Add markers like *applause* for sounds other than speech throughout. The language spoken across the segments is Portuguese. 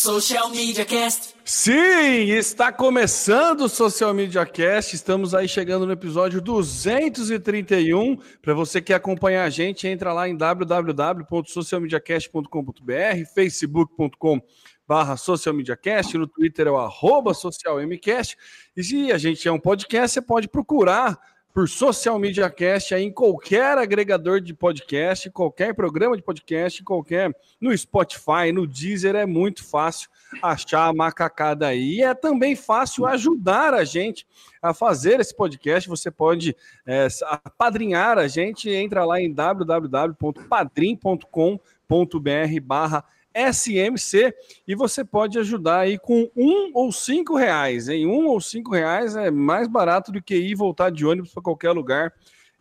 Social Media Cast. Sim, está começando o Social Media Cast. Estamos aí chegando no episódio 231. Para você que acompanhar a gente, entra lá em www.socialmediacast.com.br, facebook.com barra socialmediacast, no Twitter é o arroba socialmcast. E se a gente é um podcast, você pode procurar por Social Media Cast aí em qualquer agregador de podcast, qualquer programa de podcast, qualquer no Spotify, no Deezer, é muito fácil achar a macacada aí. E é também fácil ajudar a gente a fazer esse podcast. Você pode é, apadrinhar a gente, entra lá em www.padrim.com.br barra SMC e você pode ajudar aí com um ou cinco reais, em um ou cinco reais é mais barato do que ir voltar de ônibus para qualquer lugar.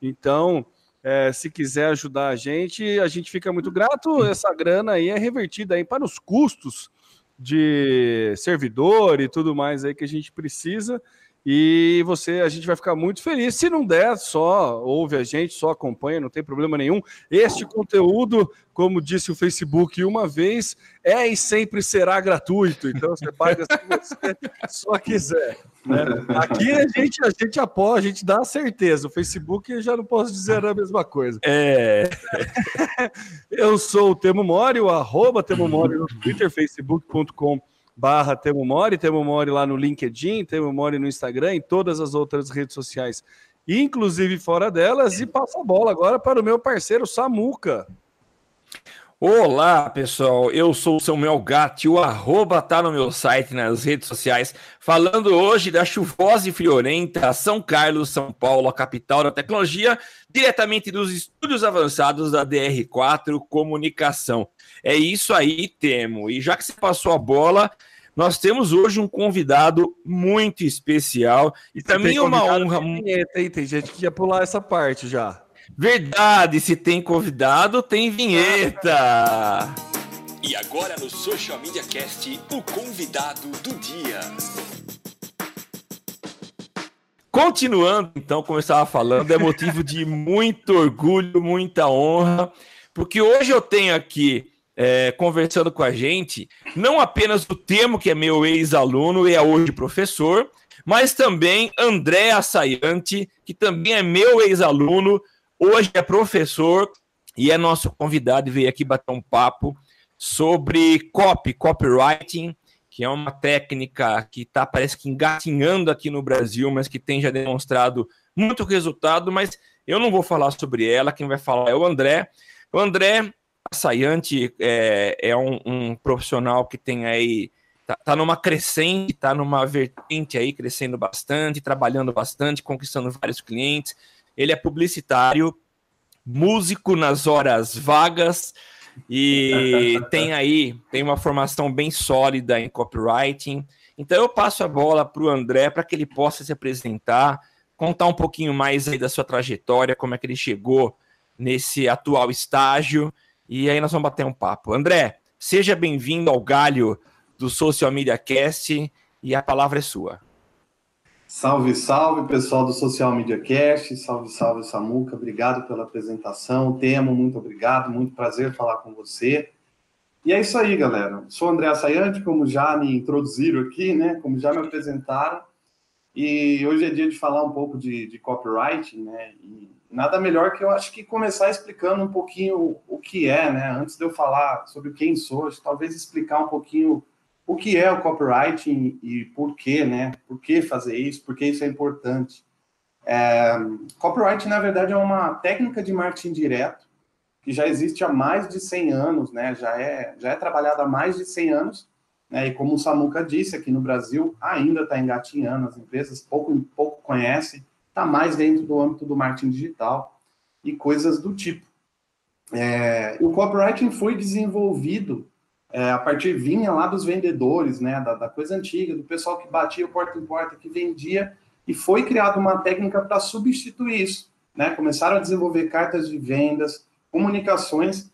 Então, é, se quiser ajudar a gente, a gente fica muito grato. Essa grana aí é revertida aí para os custos de servidor e tudo mais aí que a gente precisa. E você, a gente vai ficar muito feliz. Se não der, só ouve a gente, só acompanha, não tem problema nenhum. Este conteúdo, como disse o Facebook uma vez, é e sempre será gratuito. Então você paga se você só quiser. Né? Aqui a gente, a gente apoia, a gente dá certeza. O Facebook eu já não posso dizer a mesma coisa. É. *laughs* Eu sou o Temo Mori, o arroba Temo Mori no Twitter, facebook.com barra Temo Mori, Temo Mori lá no LinkedIn, Temo Mori no Instagram, em todas as outras redes sociais, inclusive fora delas, e passa a bola agora para o meu parceiro Samuca. Olá, pessoal. Eu sou o Samuel Gatti, o arroba tá no meu site, nas redes sociais, falando hoje da chuvosa e friorenta São Carlos, São Paulo, a capital da tecnologia, diretamente dos estúdios avançados da DR4 Comunicação. É isso aí, Temo. E já que você passou a bola, nós temos hoje um convidado muito especial e também uma honra. Vinheta, hein? Tem gente que ia pular essa parte já. Verdade, se tem convidado, tem vinheta. E agora no Social Media Cast, o convidado do dia. Continuando, então, como eu estava falando, é motivo de muito orgulho, muita honra, porque hoje eu tenho aqui é, conversando com a gente, não apenas o Temo, que é meu ex-aluno e é hoje professor, mas também André Assayante, que também é meu ex-aluno, hoje é professor e é nosso convidado e veio aqui bater um papo sobre copy, copywriting, que é uma técnica que está, parece que engatinhando aqui no Brasil, mas que tem já demonstrado muito resultado, mas eu não vou falar sobre ela, quem vai falar é o André. O André a Sayante é, é um, um, profissional que tem aí, tá, tá numa crescente, tá numa vertente aí, crescendo bastante, trabalhando bastante, conquistando vários clientes. Ele é publicitário, músico nas horas vagas e *laughs* tem aí, tem uma formação bem sólida em copywriting. Então eu passo a bola para o André para que ele possa se apresentar, contar um pouquinho mais aí da sua trajetória, como é que ele chegou nesse atual estágio e aí nós vamos bater um papo. André, seja bem-vindo ao galho do Social Media Cast e a palavra é sua. Salve, salve, pessoal do Social Media Cast. Salve, salve, Samuca. Obrigado pela apresentação. Temo, muito obrigado. Muito prazer falar com você. E é isso aí, galera. Sou André Assayante, como já me introduziram aqui, né? Como já me apresentaram. E hoje é dia de falar um pouco de, de copyright, né? E nada melhor que eu acho que começar explicando um pouquinho o que é, né? Antes de eu falar sobre quem sou, talvez explicar um pouquinho o que é o copywriting e por que, né? Por que fazer isso? Por que isso é importante? É, copywriting, na verdade, é uma técnica de marketing direto que já existe há mais de 100 anos, né? Já é, já é trabalhada há mais de 100 anos, né? E como o Samuca disse, aqui no Brasil ainda está engatinhando, as empresas pouco, pouco conhecem, está mais dentro do âmbito do marketing digital e coisas do tipo. É, o copywriting foi desenvolvido é, a partir vinha lá dos vendedores, né, da, da, coisa antiga, do pessoal que batia porta em porta, que vendia, e foi criada uma técnica para substituir isso. Né? Começaram a desenvolver cartas de vendas, comunicações,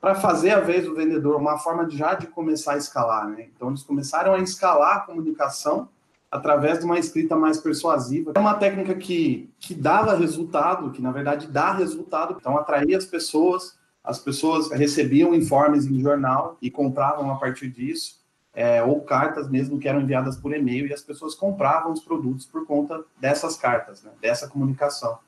para fazer a vez do vendedor, uma forma de, já de começar a escalar. Né? Então, eles começaram a escalar a comunicação através de uma escrita mais persuasiva. É uma técnica que, que dava resultado, que na verdade dá resultado, então atraía as pessoas, as pessoas recebiam informes em jornal e compravam a partir disso. é, ou cartas mesmo que eram enviadas por e-mail e as pessoas compravam os produtos por conta dessas cartas, né, dessa comunicação.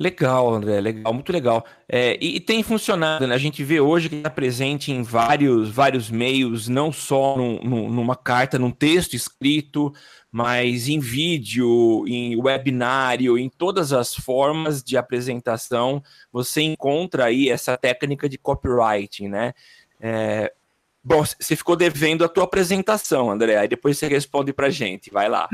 Legal, André, legal, muito legal. É, e, e, tem funcionado, né? A gente vê hoje que está presente em vários, vários meios, não só num, num, numa carta, num texto escrito, mas em vídeo, em webinário, em todas as formas de apresentação, você encontra aí essa técnica de copywriting, né? É, bom, você ficou devendo a tua apresentação, André, aí depois você responde para gente, vai lá.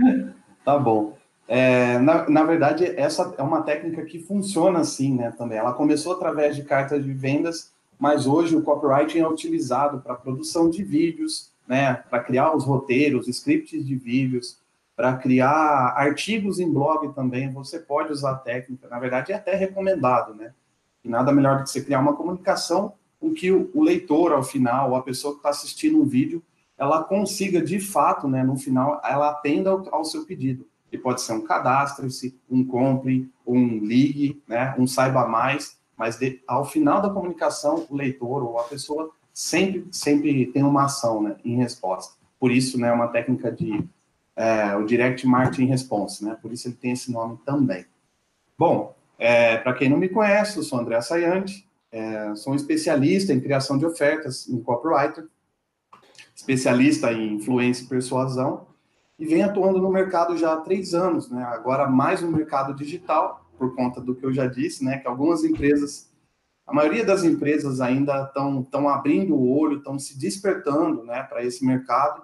Tá bom. É, na, na verdade, essa é uma técnica que funciona assim, né, também. Ela começou através de cartas de vendas, mas hoje o copywriting é utilizado para produção de vídeos, né, para criar os roteiros, scripts de vídeos, para criar artigos em blog também, você pode usar a técnica. Na verdade, é até recomendado, né? E nada melhor do que você criar uma comunicação com que o, o leitor, ao final, ou a pessoa que está assistindo um vídeo, ela consiga, de fato, né, no final, ela atenda ao, ao seu pedido que pode ser um cadastre-se, um compre, um ligue, né, um saiba mais, mas de, ao final da comunicação, o leitor ou a pessoa sempre, sempre tem uma ação né, em resposta. Por isso, né, é uma técnica de é, o Direct Marketing Response, né, por isso ele tem esse nome também. Bom, é, para quem não me conhece, eu sou André Sayante, é, sou um especialista em criação de ofertas, em copywriter, especialista em influência e persuasão, e vem atuando no mercado já há três anos, né? Agora mais no mercado digital, por conta do que eu já disse, né? Que algumas empresas, a maioria das empresas ainda estão estão abrindo o olho, estão se despertando, né? Para esse mercado,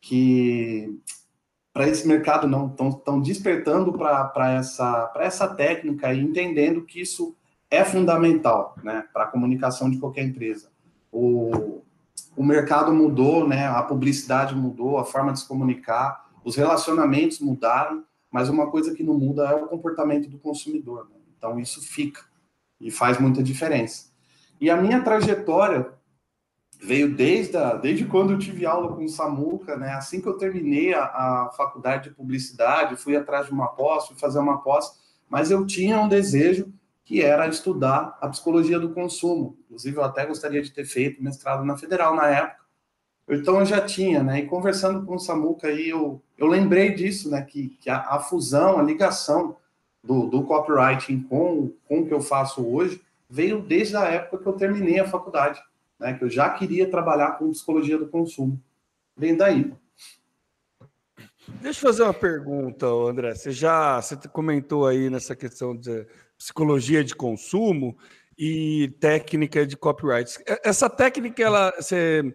que para esse mercado não estão estão despertando para essa para essa técnica e entendendo que isso é fundamental, né? Para a comunicação de qualquer empresa. O o mercado mudou, né? A publicidade mudou, a forma de se comunicar, os relacionamentos mudaram, mas uma coisa que não muda é o comportamento do consumidor. Né? Então isso fica e faz muita diferença. E a minha trajetória veio desde, a, desde quando eu tive aula com o Samuca, né? Assim que eu terminei a, a faculdade de publicidade, fui atrás de uma pós, fui fazer uma pós, mas eu tinha um desejo que era estudar a psicologia do consumo. Inclusive, eu até gostaria de ter feito mestrado na Federal na época. Então, eu já tinha, né? E conversando com o Samuca aí, eu, eu lembrei disso, né? Que, que a, a fusão, a ligação do, do copywriting com, com o que eu faço hoje veio desde a época que eu terminei a faculdade, né? Que eu já queria trabalhar com psicologia do consumo. Vem daí. Deixa eu fazer uma pergunta, André. Você já você comentou aí nessa questão de psicologia de consumo e técnica de copyright. Essa técnica ela, você,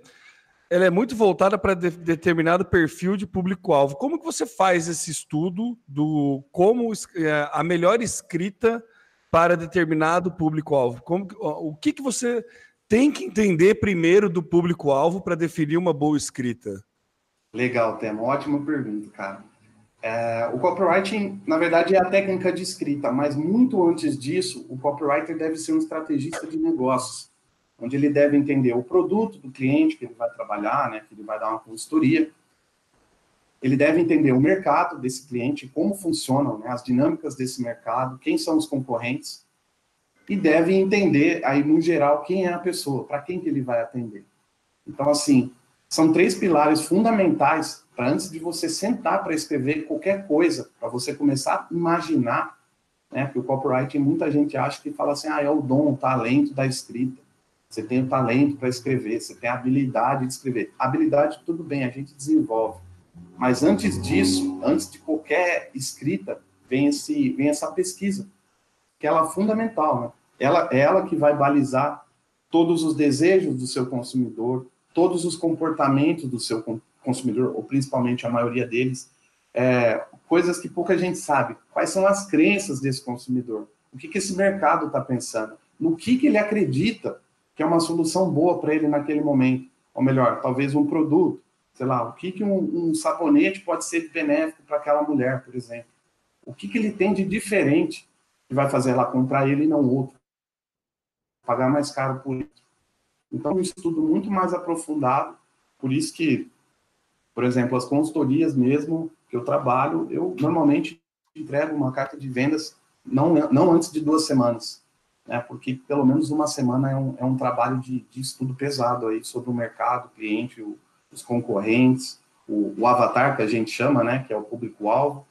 ela é muito voltada para de, determinado perfil de público-alvo. Como que você faz esse estudo do como é, a melhor escrita para determinado público-alvo? Como, o que, que você tem que entender primeiro do público-alvo para definir uma boa escrita? Legal, Tema. Ótima pergunta, cara. É, o copywriting, na verdade, é a técnica de escrita, mas muito antes disso, o copywriter deve ser um estrategista de negócios, onde ele deve entender o produto do cliente que ele vai trabalhar, né, que ele vai dar uma consultoria. Ele deve entender o mercado desse cliente, como funcionam né, as dinâmicas desse mercado, quem são os concorrentes, e deve entender, aí, no geral, quem é a pessoa, para quem que ele vai atender. Então, assim, são três pilares fundamentais para antes de você sentar para escrever qualquer coisa, para você começar a imaginar, né? Porque o copywriting, muita gente acha que fala assim, ah, é o dom, o talento da escrita. Você tem o talento para escrever, você tem a habilidade de escrever. habilidade, tudo bem, a gente desenvolve. Mas antes disso, antes de qualquer escrita, vem, esse, vem essa pesquisa, que ela é fundamental, né? Ela, é ela que vai balizar todos os desejos do seu consumidor, todos os comportamentos do seu consumidor, ou principalmente a maioria deles, é, coisas que pouca gente sabe. Quais são as crenças desse consumidor? O que, que esse mercado está pensando? No que, que ele acredita que é uma solução boa para ele naquele momento? Ou melhor, talvez um produto, sei lá, o que, que um, um sabonete pode ser benéfico para aquela mulher, por exemplo? O que, que ele tem de diferente que vai fazer ela comprar ele e não outro? Pagar mais caro por isso. Então, um estudo muito mais aprofundado, por isso que, por exemplo, as consultorias mesmo que eu trabalho, eu normalmente entrego uma carta de vendas não, não antes de duas semanas, né, porque pelo menos uma semana é um, é um trabalho de, de estudo pesado aí sobre o mercado, o cliente, o, os concorrentes, o, o avatar que a gente chama, né, que é o público-alvo,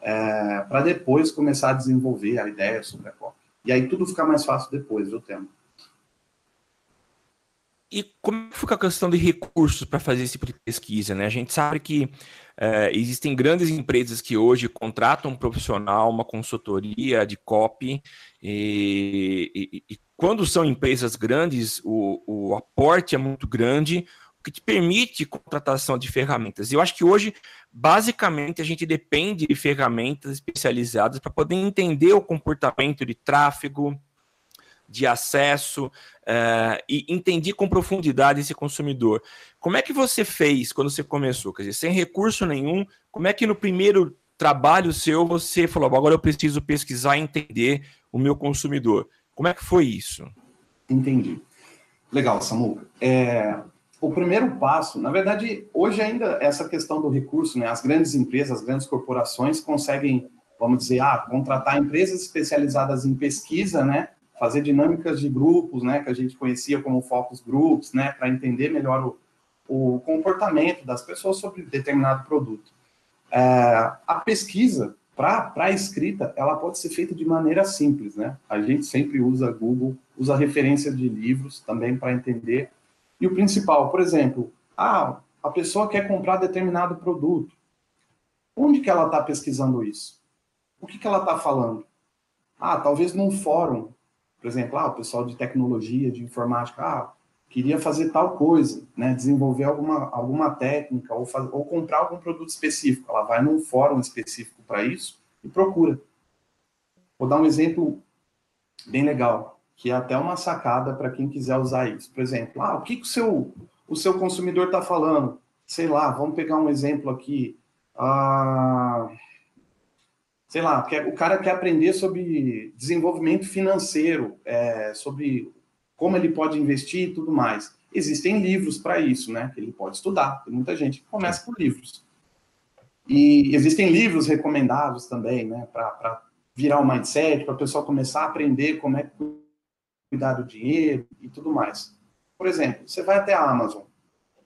é, para depois começar a desenvolver a ideia sobre a COP. E aí tudo fica mais fácil depois, viu, Tema? E como fica a questão de recursos para fazer esse tipo de pesquisa? Né? A gente sabe que é, existem grandes empresas que hoje contratam um profissional, uma consultoria de copy, e, e, e quando são empresas grandes, o, o, aporte é muito grande, o que te permite contratação de ferramentas. Eu acho que hoje, basicamente, a gente depende de ferramentas especializadas para poder entender o comportamento de tráfego, de acesso uh, e entendi com profundidade esse consumidor. Como é que você fez quando você começou? Quer dizer, sem recurso nenhum, como é que no primeiro trabalho seu você falou, agora eu preciso pesquisar e entender o meu consumidor? Como é que foi isso? Entendi. Legal, Samuca. É, o primeiro passo, na verdade, hoje ainda essa questão do recurso, né? As grandes empresas, as grandes corporações conseguem, vamos dizer, ah, contratar empresas especializadas em pesquisa, né? Fazer dinâmicas de grupos, né, que a gente conhecia como focus groups, né, para entender melhor o, o, comportamento das pessoas sobre determinado produto. É, a pesquisa para a escrita, ela pode ser feita de maneira simples, né? A gente sempre usa Google, usa referência de livros também para entender. E o principal, por exemplo, ah, a pessoa quer comprar determinado produto. Onde que ela está pesquisando isso? O que, que ela está falando? Ah, talvez num fórum por exemplo, ah, o pessoal de tecnologia, de informática, ah, queria fazer tal coisa, né, desenvolver alguma, alguma técnica ou, faz, ou comprar algum produto específico. Ela vai num fórum específico para isso e procura. Vou dar um exemplo bem legal, que é até uma sacada para quem quiser usar isso. Por exemplo, ah, o que, que o, seu, o seu consumidor está falando? Sei lá, vamos pegar um exemplo aqui. Ah, sei lá, quer, o cara quer aprender sobre desenvolvimento financeiro, é, sobre como ele pode investir e tudo mais. Existem livros para isso, né? Que ele pode estudar. Tem muita gente que começa por livros. E existem livros recomendados também, né? Para virar o um mindset, para o pessoal começar a aprender como é cuidar do dinheiro e tudo mais. Por exemplo, você vai até a Amazon,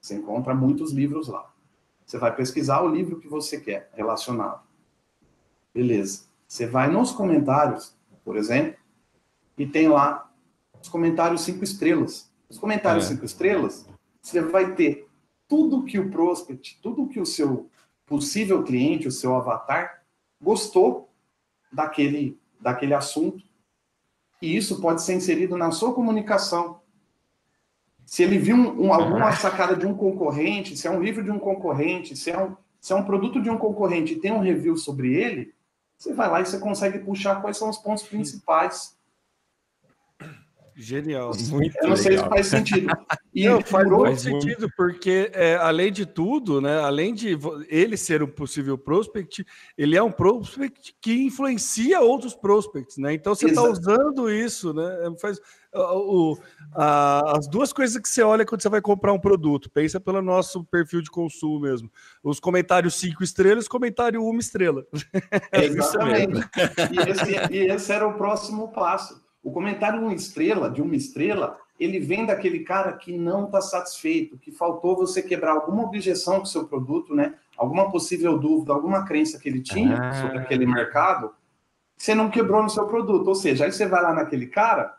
você encontra muitos livros lá. Você vai pesquisar o livro que você quer relacionado. Beleza. Você vai nos comentários, por exemplo, e tem lá os comentários cinco estrelas. Os comentários é. cinco estrelas, você vai ter tudo que o prospect, tudo que o seu possível cliente, o seu avatar, gostou daquele, daquele assunto. E isso pode ser inserido na sua comunicação. Se ele viu um, um, alguma sacada de um concorrente, se é um livro de um concorrente, se é um, se é um produto de um concorrente e tem um review sobre ele, você vai lá e você consegue puxar quais são os pontos principais. Genial. Muito Eu não sei se faz sentido. *laughs* E não, faz muito sentido, porque é, além de tudo, né, além de ele ser um possível prospect, ele é um prospect que influencia outros prospects, né? Então você está usando isso, né? Faz, o, a, as duas coisas que você olha quando você vai comprar um produto, pensa pelo nosso perfil de consumo mesmo. Os comentários cinco estrelas, comentário uma estrela. É Exatamente. e, esse, e esse era o próximo passo. O comentário uma estrela, de uma estrela, ele vem daquele cara que não está satisfeito, que faltou você quebrar alguma objeção com o seu produto, né? Alguma possível dúvida, alguma crença que ele tinha ah. sobre aquele mercado, você não quebrou no seu produto. Ou seja, aí você vai lá naquele cara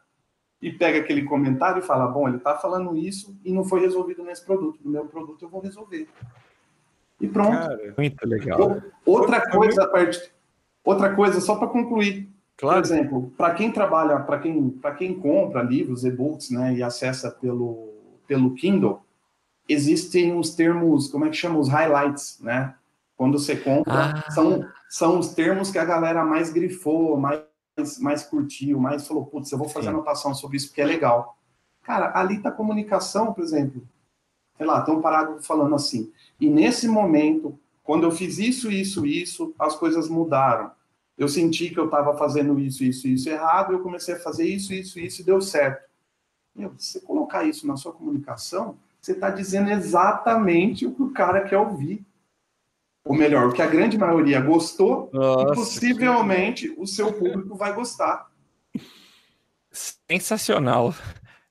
e pega aquele comentário e fala: bom, ele está falando isso e não foi resolvido nesse produto. No meu produto eu vou resolver. E pronto. Cara, muito legal. Outra coisa, parte, outra coisa, só para concluir. Claro. Por exemplo, para quem trabalha, para quem, para quem compra livros, e-books, né, e acessa pelo, pelo Kindle, existem os termos, como é que chama? Os highlights, né? Quando você compra, ah. são, são os termos que a galera mais grifou, mais mais, mais curtiu, mais falou, putz, eu vou fazer Sim. anotação sobre isso porque é legal. Cara, ali tá a comunicação, por exemplo. Sei lá, tem um parágrafo falando assim. E nesse momento, quando eu fiz isso, isso, isso, as coisas mudaram. Eu senti que eu estava fazendo isso, isso, isso errado, eu comecei a fazer isso, isso, isso e deu certo. Meu, se você colocar isso na sua comunicação, você está dizendo exatamente o que o cara quer ouvir ou melhor, o que a grande maioria gostou, Nossa, e possivelmente que... o seu público vai gostar. Sensacional.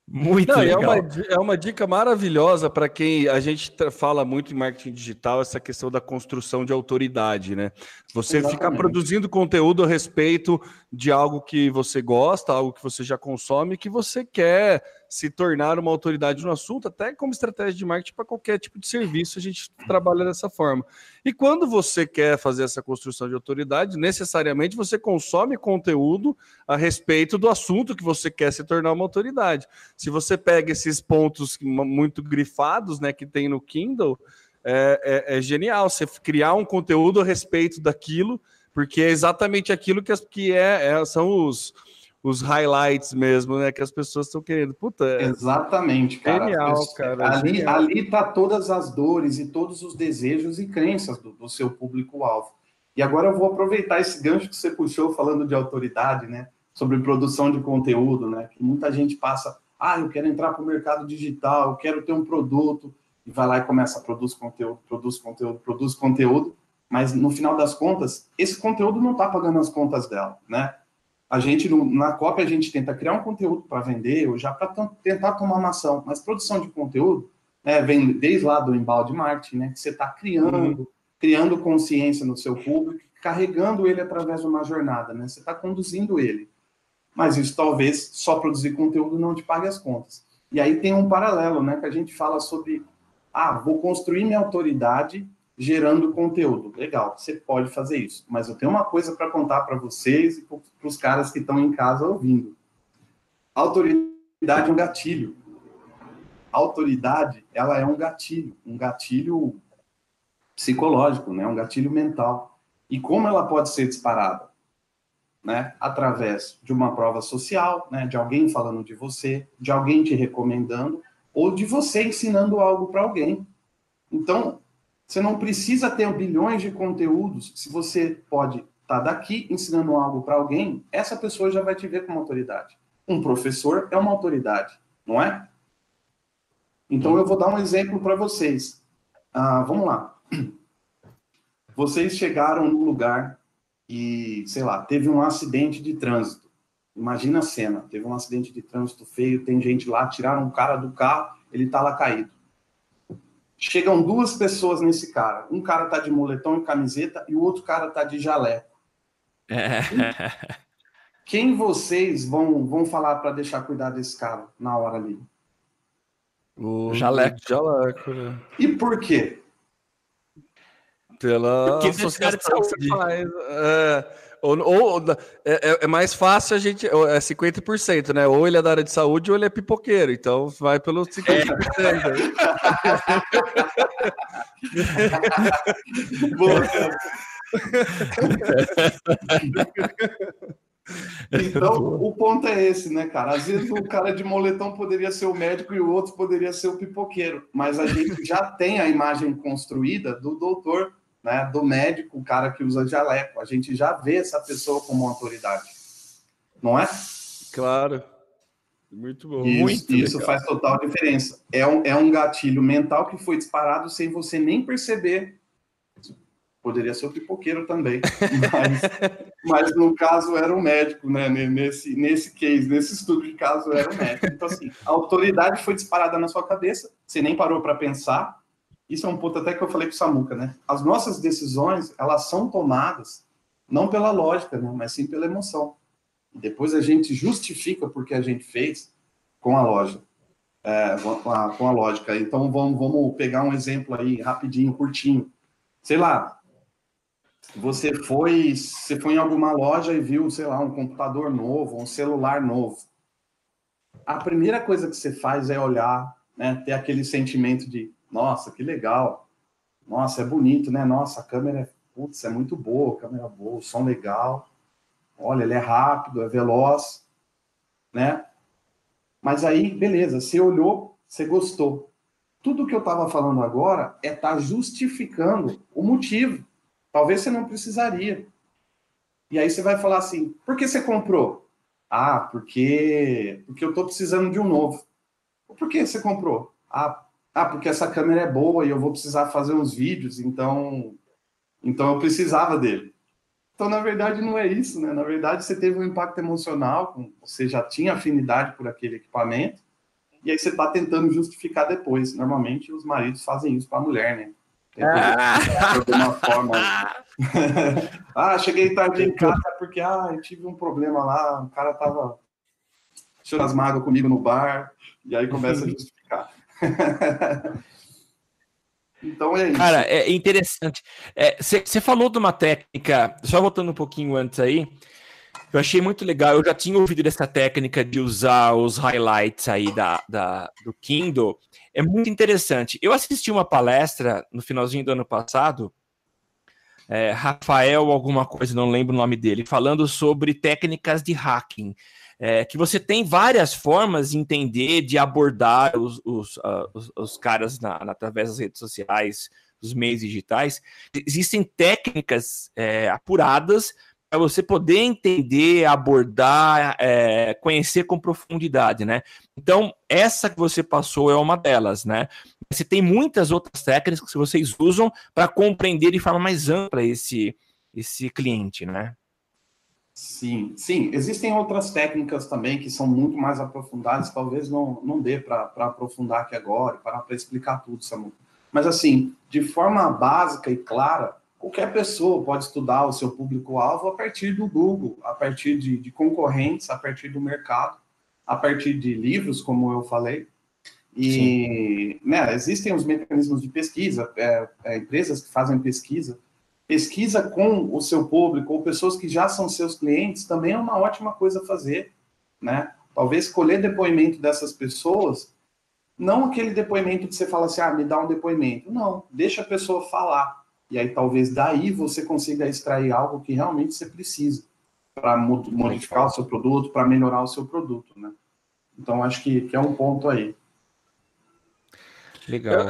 Muito Não, legal. É uma, é uma dica maravilhosa para quem a gente fala muito em marketing digital, essa questão da construção de autoridade, né? Você Exatamente. ficar produzindo conteúdo a respeito de algo que você gosta, algo que você já consome, que você quer se tornar uma autoridade no assunto, até como estratégia de marketing para qualquer tipo de serviço, a gente trabalha dessa forma. E quando você quer fazer essa construção de autoridade, necessariamente você consome conteúdo a respeito do assunto que você quer se tornar uma autoridade. Se você pega esses pontos muito grifados, né, que tem no Kindle, é, é, é genial você criar um conteúdo a respeito daquilo, porque é exatamente aquilo que, que é, é são os, os highlights mesmo, né? Que as pessoas estão querendo. Puta, é Exatamente, cara. Genial, cara. Ali, genial. ali tá todas as dores e todos os desejos e crenças do, do seu público-alvo. E agora eu vou aproveitar esse gancho que você puxou falando de autoridade, né? Sobre produção de conteúdo, né? Que muita gente passa, ah, eu quero entrar para o mercado digital, eu quero ter um produto, e vai lá e começa a produzir conteúdo, produz conteúdo, produz conteúdo, mas no final das contas, esse conteúdo não está pagando as contas dela, né? A gente, na cópia, a gente tenta criar um conteúdo para vender ou já para tentar tomar uma ação, mas produção de conteúdo né, vem desde lá do embalde marketing, né? Que você está criando, uhum. criando consciência no seu público, carregando ele através de uma jornada, né? Você está conduzindo ele. Mas isso talvez só produzir conteúdo não te pague as contas. E aí tem um paralelo, né? Que a gente fala sobre ah, vou construir minha autoridade gerando conteúdo. Legal, você pode fazer isso. Mas eu tenho uma coisa para contar para vocês e para os caras que estão em casa ouvindo. Autoridade é um gatilho. Autoridade, ela é um gatilho, um gatilho psicológico, né? um gatilho mental. E como ela pode ser disparada? Né? Através de uma prova social, né? de alguém falando de você, de alguém te recomendando, ou de você ensinando algo para alguém. Então, você não precisa ter bilhões de conteúdos. Se você pode estar tá daqui ensinando algo para alguém, essa pessoa já vai te ver como autoridade. Um professor é uma autoridade, não é? Então, eu vou dar um exemplo para vocês. Ah, vamos lá. *clears throat* Vocês chegaram no lugar e, sei lá, teve um acidente de trânsito. Imagina a cena, teve um acidente de trânsito feio, tem gente lá, tiraram um cara do carro, ele tá lá caído. Chegam duas pessoas nesse cara. Um cara tá de moletom e camiseta e o outro cara tá de jaleco. É. *laughs* Quem vocês vão, vão falar para deixar cuidar desse cara na hora ali? O jaleco. jaleco né? E por quê? Pela Porque associação que você faz. É, ou, ou é, é, é, mais fácil a gente. É 50%, né? Ou ele é da área de saúde ou ele é pipoqueiro. Então vai pelo 50%. Boa. *laughs* Então, o ponto é esse, né, cara? Às vezes o cara de moletom poderia ser o médico e o outro poderia ser o pipoqueiro, mas a gente já tem a imagem construída do doutor né, do médico, o cara que usa jaleco. A gente já vê essa pessoa como autoridade. Não é? Claro. Muito bom. Isso, Muito isso faz total diferença. É um, é um gatilho mental que foi disparado sem você nem perceber. Poderia ser o pipoqueiro também. *laughs* Mas, mas no caso era o um médico, né? Nesse, nesse case, nesse estudo de caso era o um médico. Então, assim, a autoridade foi disparada na sua cabeça, você nem parou para pensar, isso é um ponto até que eu falei com o Samuca, né? As nossas decisões, elas são tomadas não pela lógica, né? mas sim pela emoção. E depois a gente justifica porque a gente fez com a lógica. É, com, a, com, a, lógica. Então vamos, vamos pegar um exemplo aí rapidinho, curtinho. Sei lá, você foi, você foi em alguma loja e viu, sei lá, um computador novo, um celular novo. A primeira coisa que você faz é olhar, né, ter aquele sentimento de nossa, que legal. Nossa, é bonito, né? Nossa, a câmera é, putz, é muito boa, câmera boa, o som legal. Olha, ele é rápido, é veloz, né? Mas aí, beleza, você olhou, você gostou. Tudo que eu estava falando agora é estar tá justificando o motivo. Talvez você não precisaria. E aí você vai falar assim: por que você comprou? Ah, porque porque eu estou precisando de um novo. Por que você comprou? Ah, ah, porque essa câmera é boa e eu vou precisar fazer uns vídeos, então, então eu precisava dele. Então, na verdade, não é isso, né? Na verdade, você teve um impacto emocional, você já tinha afinidade por aquele equipamento, e aí você está tentando justificar depois. Normalmente os maridos fazem isso para a mulher, né? Ah. De alguma forma. *laughs* ah, cheguei tarde em casa porque ah, eu tive um problema lá, o cara tava chorando as mágoas comigo no bar, e aí começa a justificar. *laughs* *laughs* então é isso. Cara, é interessante. Você é, falou de uma técnica, só voltando um pouquinho antes aí, eu achei muito legal. Eu já tinha ouvido dessa técnica de usar os highlights aí da, da, do Kindle. É muito interessante. Eu assisti uma palestra no finalzinho do ano passado, é, Rafael, alguma coisa, não lembro o nome dele, falando sobre técnicas de hacking. É, que você tem várias formas de entender, de abordar os, os, uh, os, os caras na, na, através das redes sociais, dos meios digitais. Existem técnicas é, apuradas para você poder entender, abordar, é, conhecer com profundidade, né? Então, essa que você passou é uma delas, né? Você tem muitas outras técnicas que vocês usam para compreender de forma mais ampla esse, esse cliente, né? Sim, sim. Existem outras técnicas também que são muito mais aprofundadas, talvez não, não dê para aprofundar aqui agora, para explicar tudo, Samu. Mas, assim, de forma básica e clara, qualquer pessoa pode estudar o seu público-alvo a partir do Google, a partir de, de, concorrentes, a partir do mercado, a partir de livros, como eu falei. E né, existem os mecanismos de pesquisa, é, é, empresas que fazem pesquisa. Pesquisa com o seu público ou pessoas que já são seus clientes também é uma ótima coisa a fazer. Né? Talvez escolher depoimento dessas pessoas, não aquele depoimento que você fala assim, ah, me dá um depoimento. Não, deixa a pessoa falar e aí talvez daí você consiga extrair algo que realmente você precisa para modificar o seu produto, para melhorar o seu produto, né? Então acho que, que é um ponto aí. Legal.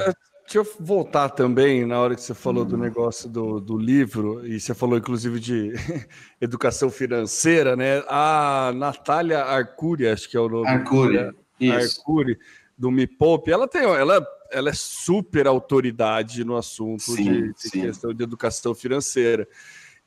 Deixa eu voltar também na hora que você falou do negócio do, do livro, e você falou inclusive de *laughs* educação financeira, né? A Natália Arcuri, acho que é o nome. Arcuri, né? Arcuri, do Me Poupe, ela tem, ela ela é super autoridade no assunto sim, de, de questão de educação financeira.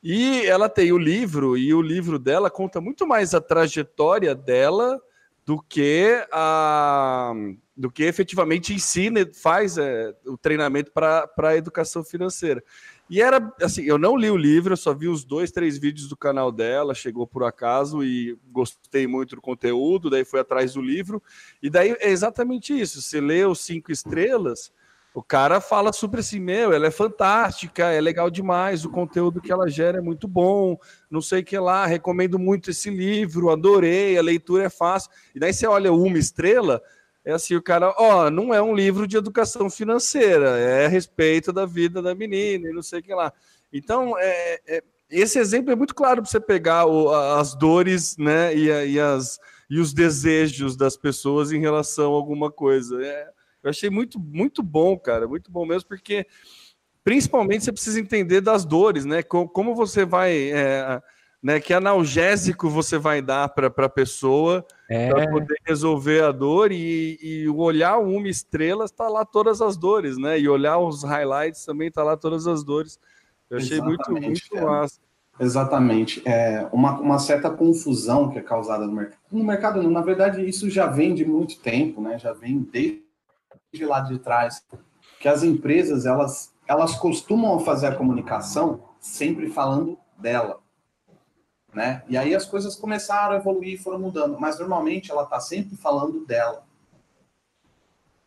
E ela tem o livro, e o livro dela conta muito mais a trajetória dela do que a do que efetivamente ensina, faz é, o treinamento para a educação financeira. E era assim, eu não li o livro, eu só vi os dois, três vídeos do canal dela, chegou por acaso e gostei muito do conteúdo, daí fui atrás do livro. E daí é exatamente isso. Você lê os cinco estrelas, o cara fala super assim, meu, ela é fantástica, é legal demais, o conteúdo que ela gera é muito bom, não sei o que lá, recomendo muito esse livro, adorei, a leitura é fácil. E daí você olha uma estrela, é assim, o cara, ó, não é um livro de educação financeira, é a respeito da vida da menina e não sei o que lá. Então, é, é esse exemplo é muito claro para você pegar o, as dores, né, e, e, as, e os desejos das pessoas em relação a alguma coisa. É, eu achei muito, muito bom, cara, muito bom mesmo, porque principalmente você precisa entender das dores, né, como, você vai... É, né? Que analgésico você vai dar para a pessoa é. para poder resolver a dor e, e olhar uma estrela está lá todas as dores, né? E olhar os highlights também está lá todas as dores. Eu achei Exatamente, muito, muito é. massa. Exatamente. É uma, uma certa confusão que é causada no mercado. No mercado, na verdade, isso já vem de muito tempo, né? Já vem desde lá de trás. Que as empresas, elas, elas costumam fazer a comunicação sempre falando dela né? E aí as coisas começaram a evoluir, foram mudando, mas normalmente ela está sempre falando dela.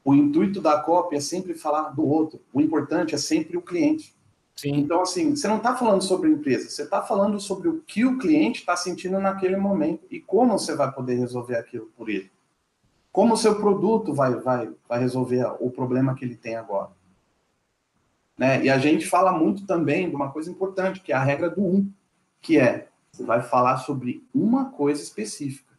O intuito da cópia é sempre falar do outro. O importante é sempre o cliente. Sim. Então, assim, você não está falando sobre a empresa, você está falando sobre o que o cliente está sentindo naquele momento e como você vai poder resolver aquilo por ele. Como o seu produto vai, vai, vai resolver o problema que ele tem agora. Né? E a gente fala muito também de uma coisa importante, que é a regra do um, que é você vai falar sobre uma coisa específica.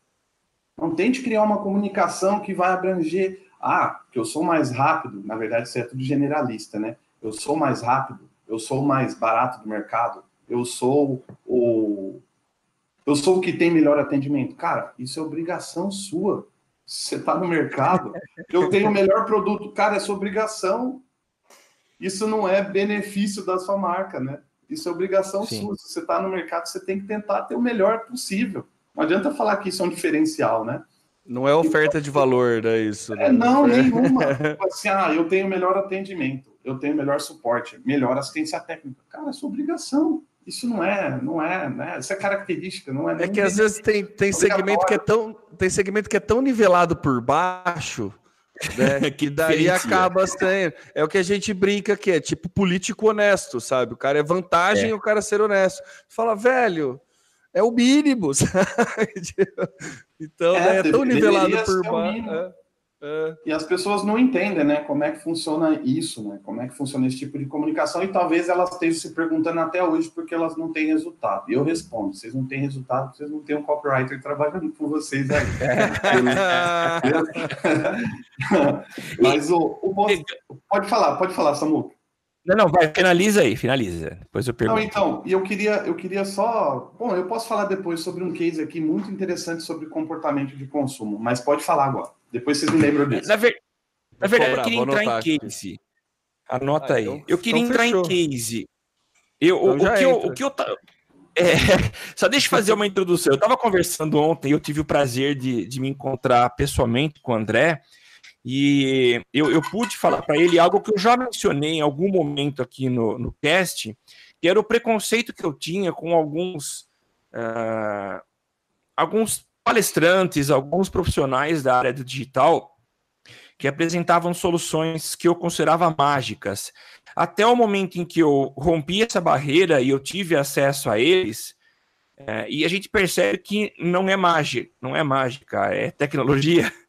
Não tente criar uma comunicação que vai abranger, ah, que eu sou mais rápido. Na verdade, isso é tudo generalista, né? Eu sou mais rápido, eu sou mais barato do mercado, eu sou o eu sou o que tem melhor atendimento. Cara, isso é obrigação sua. Você está no mercado, eu tenho o melhor produto. Cara, é sua obrigação. Isso não é benefício da sua marca, né? Isso é obrigação Sim. sua. Se você está no mercado, você tem que tentar ter o melhor possível. Não adianta falar que isso é um diferencial, né? Não é oferta de valor, é isso? Né? É, não, nenhuma. *laughs* Tipo assim, ah, eu tenho melhor atendimento, eu tenho melhor suporte, melhor assistência técnica. Cara, é sua obrigação. Isso não é, não é, né? Isso é característica, não é. É que às vezes tem, tem segmento que é tão, tem segmento que é tão nivelado por baixo né? *laughs* que daí acaba sendo. É o que a gente brinca que é tipo político honesto, sabe? O cara é vantagem é. o cara ser honesto. Fala, velho, é o mínimo, *laughs* sabe? Então é, né, é tão nivelado por baixo. É. E as pessoas não entendem, né, como é que funciona isso, né, como é que funciona esse tipo de comunicação, e talvez elas estejam se perguntando até hoje porque elas não têm resultado. E eu respondo, vocês não têm resultado, vocês não têm um copywriter trabalhando com vocês aí. *laughs* *laughs* Mas o, o pode falar, pode falar, Samu. Não, não, vai, finaliza aí, finaliza. Depois eu pergunto. Não, então, e eu queria, eu queria só. Bom, eu posso falar depois sobre um case aqui muito interessante sobre comportamento de consumo, mas pode falar agora. Depois vocês me lembram disso. Na, ver... Na verdade, eu queria entrar em case. Aqui. Anota ah, aí. Então, eu queria então entrar fechou. em case. Eu, então o, que eu, o que eu. É, *laughs* só deixa eu fazer uma introdução. Eu estava conversando ontem, eu tive o prazer de, de me encontrar pessoalmente com o André. E eu, eu pude falar para ele algo que eu já mencionei em algum momento aqui no, no cast, que era o preconceito que eu tinha com alguns, uh, alguns palestrantes, alguns profissionais da área do digital que apresentavam soluções que eu considerava mágicas. Até o momento em que eu rompi essa barreira e eu tive acesso a eles, é, e a gente percebe que não é mágica, não é mágica, é tecnologia. *laughs*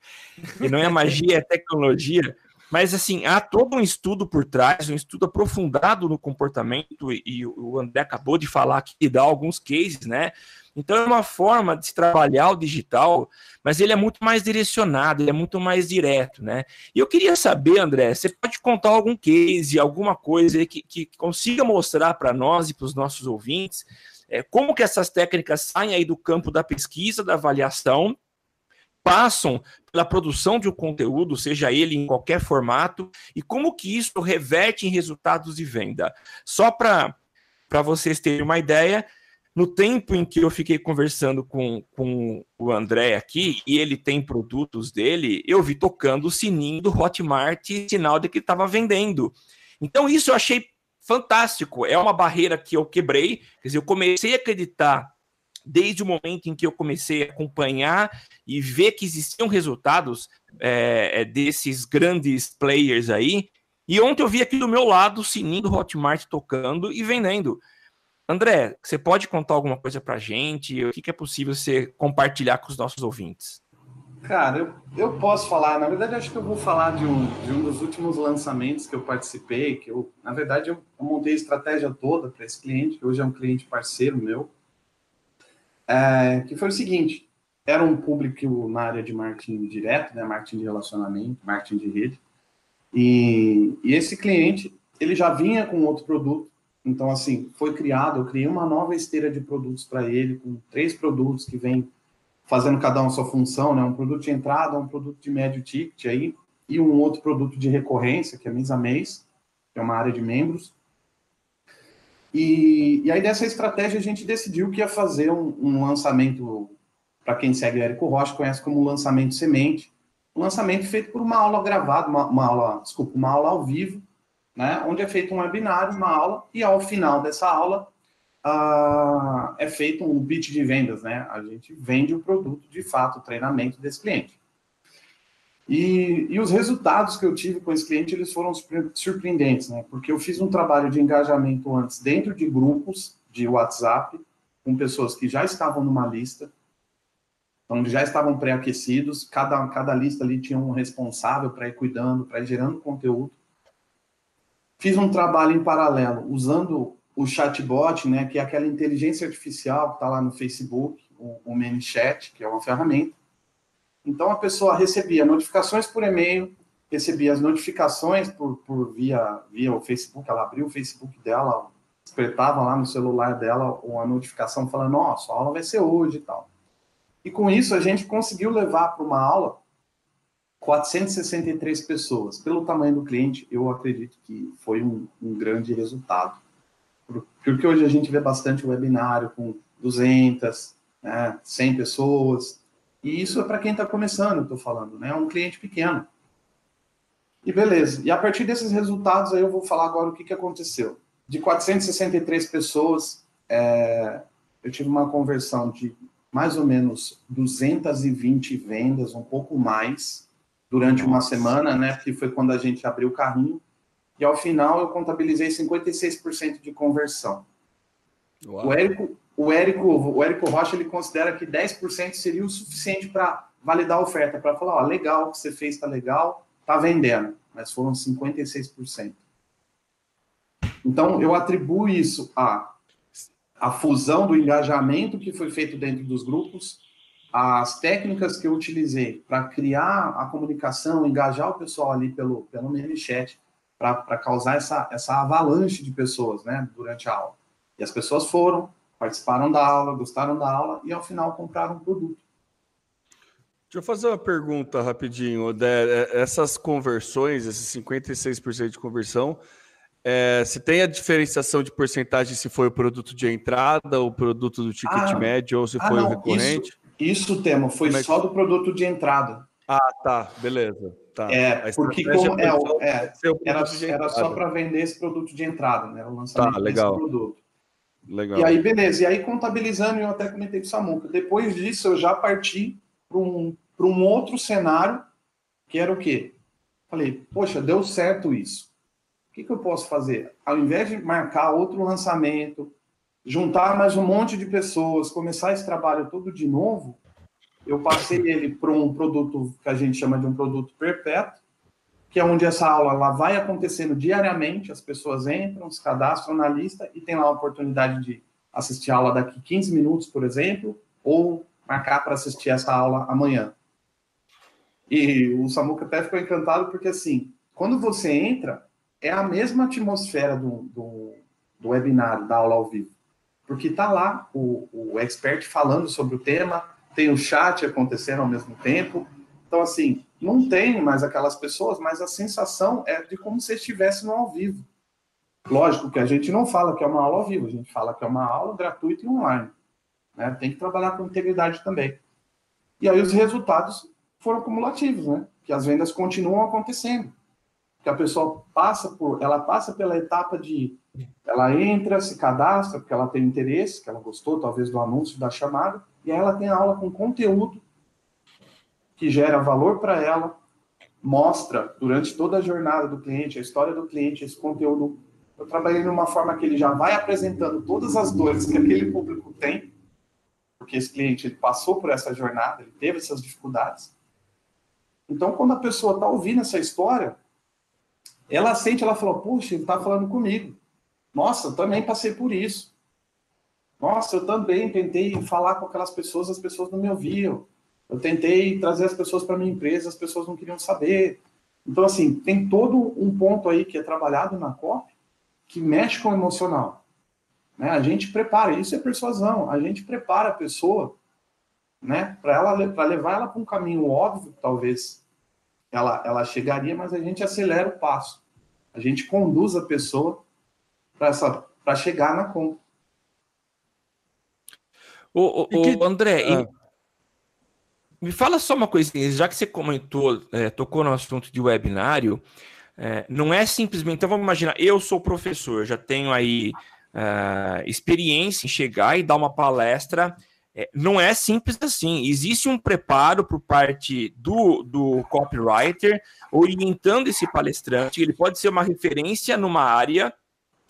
e não é magia, é tecnologia. Mas, assim, há todo um estudo por trás, um estudo aprofundado no comportamento, e o André acabou de falar aqui, e dá alguns cases, né? Então, é uma forma de se trabalhar o digital, mas ele é muito mais direcionado, ele é muito mais direto, né? E eu queria saber, André, você pode contar algum case, alguma coisa que, que consiga mostrar para nós e para os nossos ouvintes é, como que essas técnicas saem aí do campo da pesquisa, da avaliação, passam pela produção de um conteúdo, seja ele em qualquer formato, e como que isso reverte em resultados de venda. Só para vocês terem uma ideia, no tempo em que eu fiquei conversando com, com o André aqui, e ele tem produtos dele, eu vi tocando o sininho do Hotmart, sinal de que estava vendendo. Então, isso eu achei fantástico. É uma barreira que eu quebrei. Quer dizer, eu comecei a acreditar desde o momento em que eu comecei a acompanhar e ver que existiam resultados é, é, desses grandes players aí. E ontem eu vi aqui do meu lado o sininho do Hotmart tocando e vendendo. André, você pode contar alguma coisa para gente? O que, que, é possível você compartilhar com os nossos ouvintes? Cara, eu, eu posso falar. Na verdade, acho que eu vou falar de um, de um dos últimos lançamentos que eu participei. Que eu, na verdade, eu, eu montei a estratégia toda para esse cliente, que hoje é um cliente parceiro meu é, que foi o seguinte: era um público na área de marketing direto, né, marketing de relacionamento, marketing de rede, e, e esse cliente ele já vinha com outro produto, então assim foi criado, eu criei uma nova esteira de produtos para ele, com três produtos que vem fazendo cada um sua função, né, um produto de entrada, um produto de médio ticket aí e um outro produto de recorrência que é mês a mês, que é uma área de membros. E, e aí, dessa estratégia, a gente decidiu que ia fazer um, um lançamento, para quem segue o Érico Rocha, conhece como lançamento semente, um lançamento feito por uma aula gravada, uma, uma aula, desculpa, uma aula ao vivo, né, onde é feito um webinário, uma aula, e ao final dessa aula uh, é feito um pitch de vendas, né? A gente vende o produto, de fato, o treinamento desse cliente. E, e, os resultados que eu tive com esse cliente, eles foram surpreendentes, né? Porque eu fiz um trabalho de engajamento antes dentro de grupos de WhatsApp, com pessoas que já estavam numa lista, onde já estavam pré-aquecidos, cada, cada lista ali tinha um responsável para ir cuidando, para ir gerando conteúdo. Fiz um trabalho em paralelo, usando o chatbot, né, que é aquela inteligência artificial que está lá no Facebook, o, o ManyChat, que é uma ferramenta, então a pessoa recebia notificações por e-mail, recebia as notificações por, por via, via o Facebook, ela abriu o Facebook dela, despertava lá no celular dela uma notificação falando, nossa, a aula vai ser hoje e tal. E com isso a gente conseguiu levar para uma aula 463 pessoas. Pelo tamanho do cliente, eu acredito que foi um, um grande resultado. Porque hoje a gente vê bastante webinário com 200, né, 100 pessoas, E isso é para quem está começando, eu estou falando, né? É um cliente pequeno. E beleza. E a partir desses resultados, aí eu vou falar agora o que, que aconteceu. De 463 pessoas, é, eu tive uma conversão de mais ou menos 220 vendas, um pouco mais, durante uma semana, né? Que foi quando a gente abriu o carrinho. E ao final eu contabilizei 56% de conversão. O Érico, o Érico, o Érico Rocha ele considera que 10% seria o suficiente para validar a oferta, para falar, ó, legal, o que você fez está legal, está vendendo, mas foram 56%. Então, eu atribuo isso a fusão do engajamento que foi feito dentro dos grupos, as técnicas que eu utilizei para criar a comunicação, engajar o pessoal ali pelo, pelo chat, para causar essa, essa avalanche de pessoas né, durante a aula. E as pessoas foram, participaram da aula, gostaram da aula e ao final compraram um produto. Deixa eu fazer uma pergunta rapidinho, Odé. É, essas conversões, esses 56% de conversão, é, se tem a diferenciação de porcentagem se foi o produto de entrada, o produto do ticket ah, médio ou se ah, foi não, o recorrente? Isso, isso tema, foi é só do produto de entrada. Ah, tá, beleza. Tá. É, porque como é, é era, era só para vender esse produto de entrada, né? O lançamento tá, legal. desse produto. Legal. E aí, beleza. E aí, contabilizando, eu até comentei com o Samuca. Depois disso, eu já parti para um, um outro cenário, que era o quê? Falei, poxa, deu certo isso o que, que eu posso fazer? Ao invés de marcar outro lançamento, juntar mais um monte de pessoas, começar esse trabalho todo de novo, eu passei ele para um produto que a gente chama de um produto perpétuo, que é onde essa aula ela vai acontecendo diariamente, as pessoas entram, se cadastram na lista e tem lá a oportunidade de assistir a aula daqui 15 minutos, por exemplo, ou marcar para assistir essa aula amanhã. E o Samuca até ficou encantado porque, assim, quando você entra, é a mesma atmosfera do, do, do da aula ao vivo. Porque está lá o, o expert falando sobre o tema, tem o chat acontecendo ao mesmo tempo. Então, assim, não tem mais aquelas pessoas, mas a sensação é de como se estivesse no ao vivo. Lógico que a gente não fala que é uma aula ao vivo, a gente fala que é uma aula gratuita e online. Né? Tem que trabalhar com integridade também. E aí os resultados foram cumulativos, né? Que as vendas continuam acontecendo que a pessoa passa por, ela passa pela etapa de, ela entra, se cadastra, porque ela tem interesse, que ela gostou talvez do anúncio, da chamada, e aí ela tem a aula com conteúdo que gera valor para ela, mostra durante toda a jornada do cliente, a história do cliente, esse conteúdo. Eu trabalhei de uma forma que ele já vai apresentando todas as dores que aquele público tem, porque esse cliente ele passou por essa jornada, ele teve essas dificuldades. Então, quando a pessoa está ouvindo essa história, ela sente, ela falou, puxa, ele está falando comigo. Nossa, eu também passei por isso. Nossa, eu também tentei falar com aquelas pessoas, as pessoas não me ouviam. Eu tentei trazer as pessoas para minha empresa, as pessoas não queriam saber. Então, assim, tem todo um ponto aí que é trabalhado na COP que mexe com o emocional. Né? A gente prepara, isso é persuasão, a gente prepara a pessoa né, para ela para levar ela para um caminho óbvio, talvez ela, ela chegaria, mas a gente acelera o passo. A gente conduz a pessoa para chegar na compra. O, o, o André, ah. Me fala só uma coisinha, já que você comentou, é, tocou no assunto de webinário, é, não é simplesmente. Então vamos imaginar, eu sou professor, já tenho aí uh, experiência em chegar e dar uma palestra é, não é simples assim. Existe um preparo por parte do, do copywriter orientando esse palestrante. Ele pode ser uma referência numa área,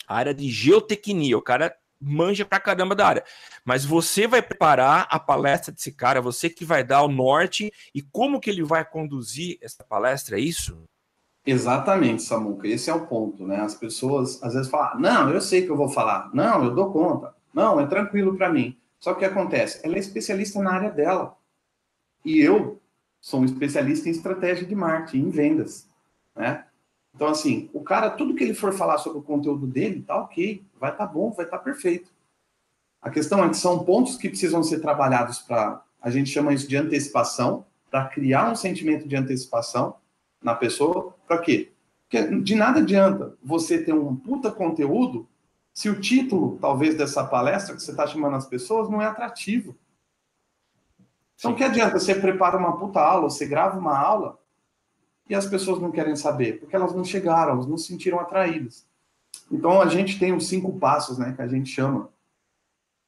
área de geotecnia. O cara manja pra caramba da área. Mas você vai preparar a palestra desse cara, você que vai dar o norte e como que ele vai conduzir essa palestra, é isso? Exatamente, Samuca. Esse é o ponto, né? As pessoas às vezes falam: "Não, eu sei que eu vou falar. Não, eu dou conta. Não, é tranquilo para mim". Só que o que acontece? Ela é especialista na área dela. E eu sou um especialista em estratégia de marketing, em vendas. Né? Então, assim, o cara, tudo que ele for falar sobre o conteúdo dele, tá ok, vai estar tá bom, vai estar tá perfeito. A questão é que são pontos que precisam ser trabalhados para, a gente chama isso de antecipação, para criar um sentimento de antecipação na pessoa. Para quê? Porque de nada adianta você ter um puta conteúdo se o título, talvez, dessa palestra que você está chamando as pessoas não é atrativo. Então, que adianta você prepara uma puta aula, você grava uma aula e as pessoas não querem saber, porque elas não chegaram, elas não se sentiram atraídas. Então, a gente tem os cinco passos, né, que a gente chama,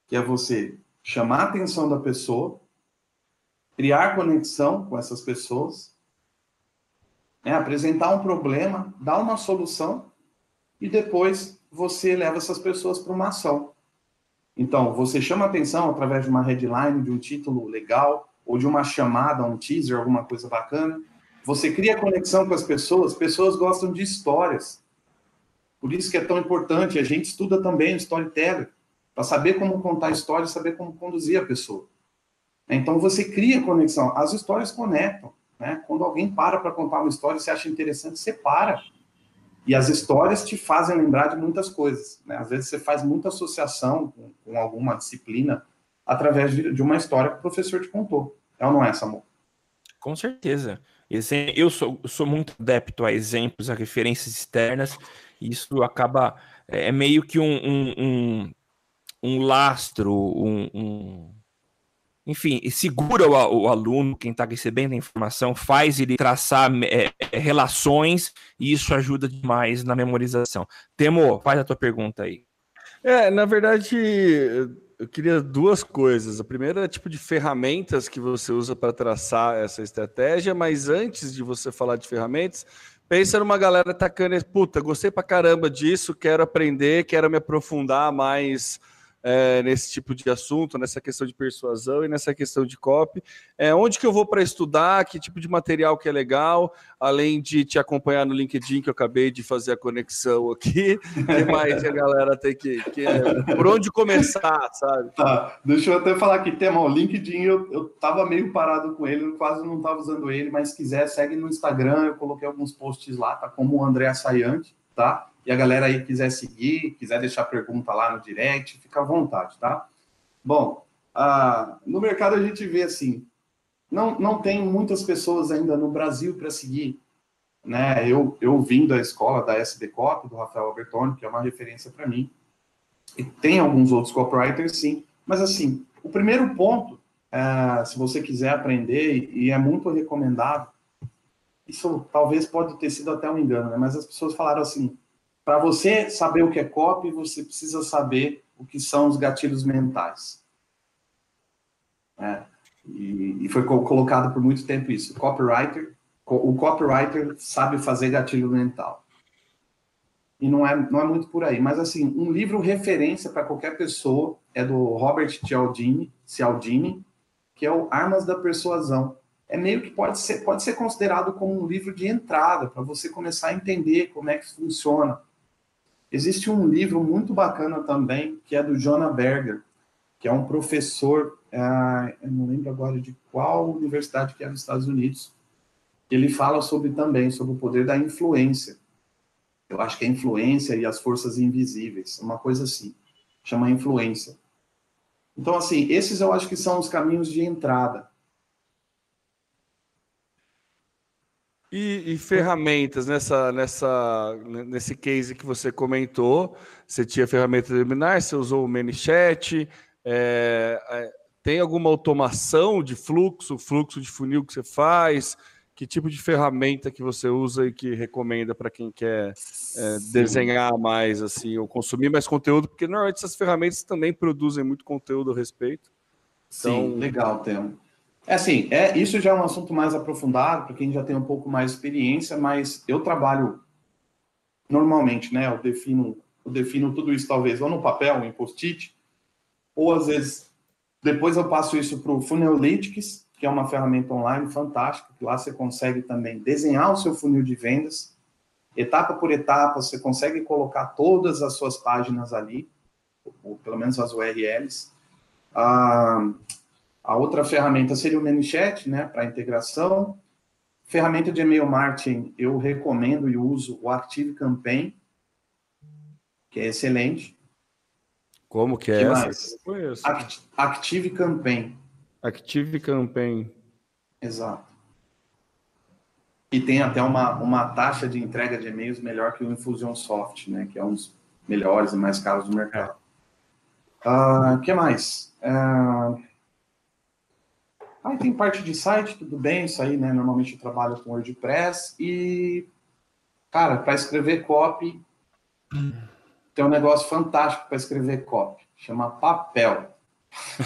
que é você chamar a atenção da pessoa, criar conexão com essas pessoas, né, apresentar um problema, dar uma solução e depois você leva essas pessoas para uma ação. Então, você chama atenção através de uma headline, de um título legal, ou de uma chamada, um teaser, alguma coisa bacana. Você cria conexão com as pessoas, pessoas gostam de histórias. Por isso que é tão importante, a gente estuda também o storytelling, para saber como contar histórias, saber como conduzir a pessoa. Então, você cria conexão. As histórias conectam. Né? Quando alguém para para contar uma história e você acha interessante, você para e as histórias te fazem lembrar de muitas coisas. Né? Às vezes você faz muita associação com, com alguma disciplina através de, de, uma história que o professor te contou. É ou não é, Samu? Com certeza. Eu sou, sou muito adepto a exemplos, a referências externas, e isso acaba. É, é meio que um, um, um, um lastro, um, um enfim, segura o, o aluno, quem está recebendo a informação, faz ele traçar é, é, relações e isso ajuda demais na memorização. Temo, faz a tua pergunta aí. É, na verdade, eu queria duas coisas. A primeira é tipo de ferramentas que você usa para traçar essa estratégia, mas antes de você falar de ferramentas, pensa numa galera atacando, puta, gostei pra caramba disso, quero aprender, quero me aprofundar mais é, nesse tipo de assunto, nessa questão de persuasão e nessa questão de copy. É, onde que eu vou para estudar, que tipo de material que é legal, além de te acompanhar no LinkedIn, que eu acabei de fazer a conexão aqui, *laughs* que mais a galera tem que, que por onde começar, sabe? Tá, deixa eu até falar aqui, tema, o LinkedIn eu, eu tava meio parado com ele, eu quase não tava usando ele, mas se quiser, segue no Instagram, eu coloquei alguns posts lá, tá como o André Assayante, tá? E a galera aí quiser seguir, quiser deixar pergunta lá no direct, fica à vontade, tá? Bom, ah, no mercado a gente vê assim, não, não tem muitas pessoas ainda no Brasil para seguir. Né? Eu, eu vim da escola da SBCOP, do Rafael Albertoni, que é uma referência para mim. E tem alguns outros copywriters, sim. Mas, assim, o primeiro ponto, é, se você quiser aprender, e é muito recomendável, isso talvez pode ter sido até um engano, né? mas as pessoas falaram assim, para você saber o que é copy, você precisa saber o que são os gatilhos mentais. É, e, e, foi colocado por muito tempo isso. O copywriter, o copywriter sabe fazer gatilho mental. E não é, não é muito por aí. Mas, assim, um livro referência para qualquer pessoa é do Robert Cialdini, Cialdini, que é o Armas da Persuasão. É meio que pode ser, pode ser considerado como um livro de entrada, para você começar a entender como é que funciona Existe um livro muito bacana também, que é do Jonah Berger, que é um professor, uh, eu não lembro agora de qual universidade que é nos Estados Unidos, ele fala sobre também, sobre o poder da influência. Eu acho que é influência e as forças invisíveis, uma coisa assim, chama influência. Então, assim, esses eu acho que são os caminhos de entrada. E, e, ferramentas nessa, nessa, nesse case que você comentou, você tinha ferramenta liminar, você usou o ManyChat, é, é, tem alguma automação de fluxo, fluxo de funil que você faz? Que tipo de ferramenta que você usa e que recomenda para quem quer é, desenhar mais assim ou consumir mais conteúdo? Porque normalmente essas ferramentas também produzem muito conteúdo a respeito. Então... Sim, legal, Temo. É assim, é, isso já é um assunto mais aprofundado, para quem já tem um pouco mais de experiência, mas eu trabalho normalmente, né? Eu defino, eu defino tudo isso talvez ou no papel, em post-it, ou às vezes depois eu passo isso para o Funnelytics, que é uma ferramenta online fantástica, que lá você consegue também desenhar o seu funil de vendas, etapa por etapa, você consegue colocar todas as suas páginas ali, ou pelo menos as URLs. Ah, a outra ferramenta seria o ManyChat, né, para integração. Ferramenta de e-mail marketing, eu recomendo e uso o Active Campaign, que é excelente. Como que é que essa? Mais? Active Campaign. Active Campaign. Exato. E tem até uma, uma taxa de entrega de e-mails melhor que o Infusionsoft, né? Que é um dos melhores e mais caros do mercado. O uh, que mais? Uh, Aí tem parte de site, tudo bem, isso aí, né? Normalmente eu trabalho com WordPress e, cara, para escrever copy, tem um negócio fantástico para escrever copy, chama papel. *laughs*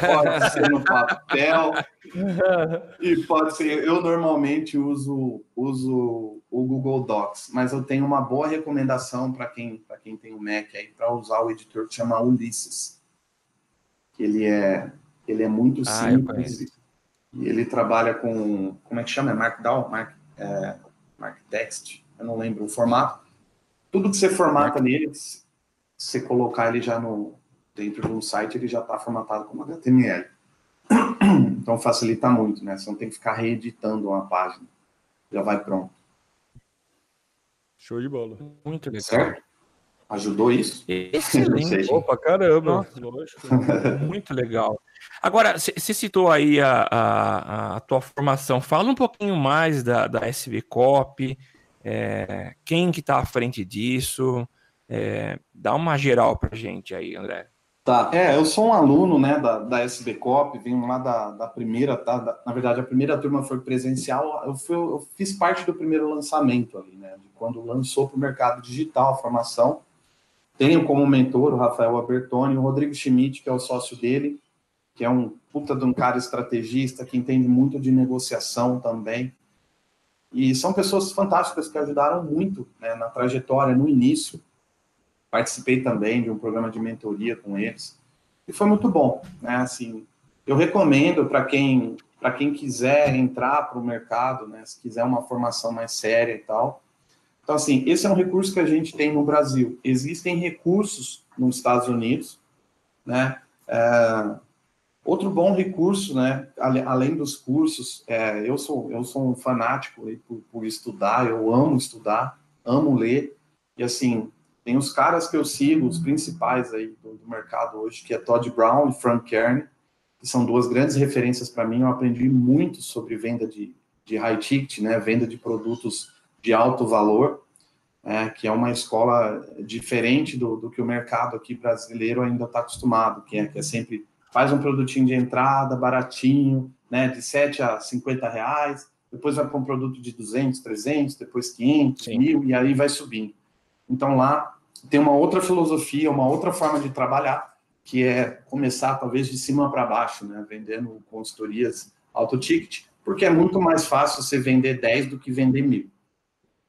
pode ser no papel e pode ser. Eu normalmente uso, uso o Google Docs, mas eu tenho uma boa recomendação para quem, quem tem o um Mac aí para usar o editor que chama Ulysses. Que ele é, ele é muito ah, simples e ele trabalha com. Como é que chama? É Markdown? Mark, é, Mark Text? Eu não lembro o formato. Tudo que você formata Mark... nele, você colocar ele já no, dentro de um site, ele já está formatado como HTML. *coughs* Então facilita muito, né? Você não tem que ficar reeditando uma página. Já vai pronto. Show de bola. Muito legal. Certo? Ajudou isso? Excelente. *laughs* Opa, caramba. Lógico. *laughs* Muito legal. Agora, você citou aí a, a, a, tua formação. Fala um pouquinho mais da, da SB Cop, é, quem que está à frente disso. É, dá uma geral para gente aí, André. Tá, é, eu sou um aluno, né, da, da SBCOP, venho lá da, da primeira, tá, da, na verdade, a primeira turma foi presencial, eu, fui, eu fiz parte do primeiro lançamento ali, né, de quando lançou para o mercado digital a formação, tenho como mentor o Rafael Abertoni, o Rodrigo Schmidt, que é o sócio dele, que é um puta de um cara estrategista, que entende muito de negociação também, e são pessoas fantásticas que ajudaram muito, né, na trajetória, no início, participei também de um programa de mentoria com eles e foi muito bom, né? Assim, eu recomendo para quem quem quiser entrar para o mercado, né? Se quiser uma formação mais séria e tal. Então, assim, esse é um recurso que a gente tem no Brasil. Existem recursos nos Estados Unidos, né? É, outro bom recurso, né? Além dos cursos, é, eu sou eu sou um fanático por, por estudar. Eu amo estudar, amo ler e assim tem os caras que eu sigo, os principais aí do, do mercado hoje, que é Todd Brown e Frank Kern, que são duas grandes referências para mim. Eu aprendi muito sobre venda de, de high ticket, né, venda de produtos de alto valor, é, que é uma escola diferente do, do que o mercado aqui brasileiro ainda está acostumado, que é, que é sempre faz um produtinho de entrada, baratinho, né, de 7 a 50 reais, depois vai para um produto de 200, 300, depois 500, Sim. mil, e aí vai subindo. Então lá tem uma outra filosofia, uma outra forma de trabalhar, que é começar talvez de cima para baixo, né, vendendo consultorias auto ticket, porque é muito mais fácil você vender 10 do que vender mil.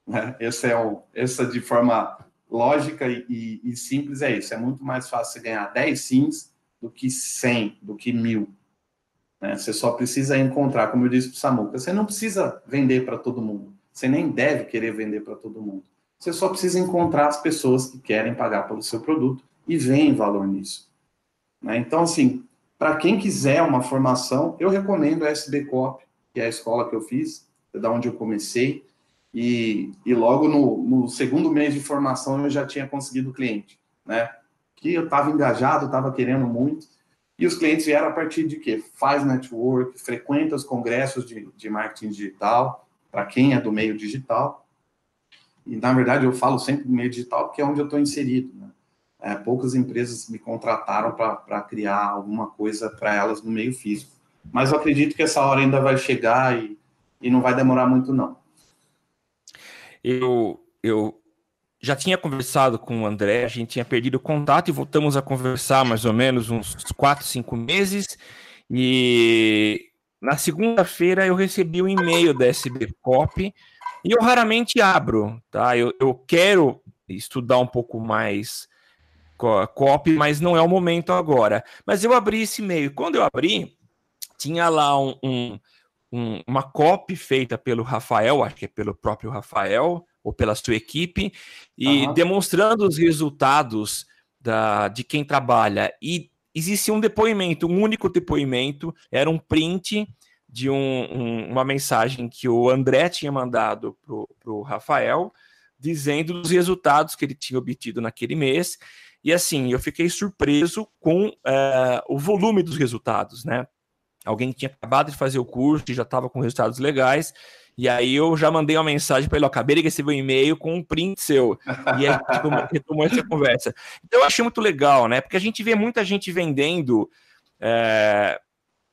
Né? Essa é o, essa de forma lógica e, e, simples é isso. É muito mais fácil ganhar 10 sims do que 100, do que mil. Né? Você só precisa encontrar, como eu disse para o Samuca, você não precisa vender para todo mundo. Você nem deve querer vender para todo mundo. Você só precisa encontrar as pessoas que querem pagar pelo seu produto e veem valor nisso. Né? Então, assim, para quem quiser uma formação, eu recomendo a SB Cop, que é a escola que eu fiz, é da onde eu comecei, e, e logo no, no, segundo mês de formação eu já tinha conseguido o cliente, né? Que eu estava engajado, estava querendo muito, e os clientes vieram a partir de quê? Faz network, frequenta os congressos de, de marketing digital, para quem é do meio digital, e, na verdade, eu falo sempre do meio digital porque é onde eu estou inserido. Né? É, poucas empresas me contrataram para criar alguma coisa para elas no meio físico. Mas eu acredito que essa hora ainda vai chegar e, e não vai demorar muito, não. Eu, eu já tinha conversado com o André, a gente tinha perdido contato e voltamos a conversar mais ou menos uns 4, 5 meses. E na segunda-feira eu recebi um e-mail da SB Cop e eu raramente abro, tá? Eu, eu quero estudar um pouco mais copy, mas não é o momento agora. Mas eu abri esse e-mail. Quando eu abri, tinha lá um, um, um, uma copy feita pelo Rafael, acho que é pelo próprio Rafael, ou pela sua equipe, e uhum. demonstrando os resultados da, de quem trabalha. E existia um depoimento, um único depoimento, era um print de um, um, uma mensagem que o André tinha mandado para o Rafael, dizendo os resultados que ele tinha obtido naquele mês. E assim, eu fiquei surpreso com uh, o volume dos resultados, né? Alguém tinha acabado de fazer o curso e já estava com resultados legais. E aí eu já mandei uma mensagem para ele, ó, acabei de receber um e-mail com um print seu. E aí *laughs* retomou essa conversa. Então eu achei muito legal, né? Porque a gente vê muita gente vendendo é,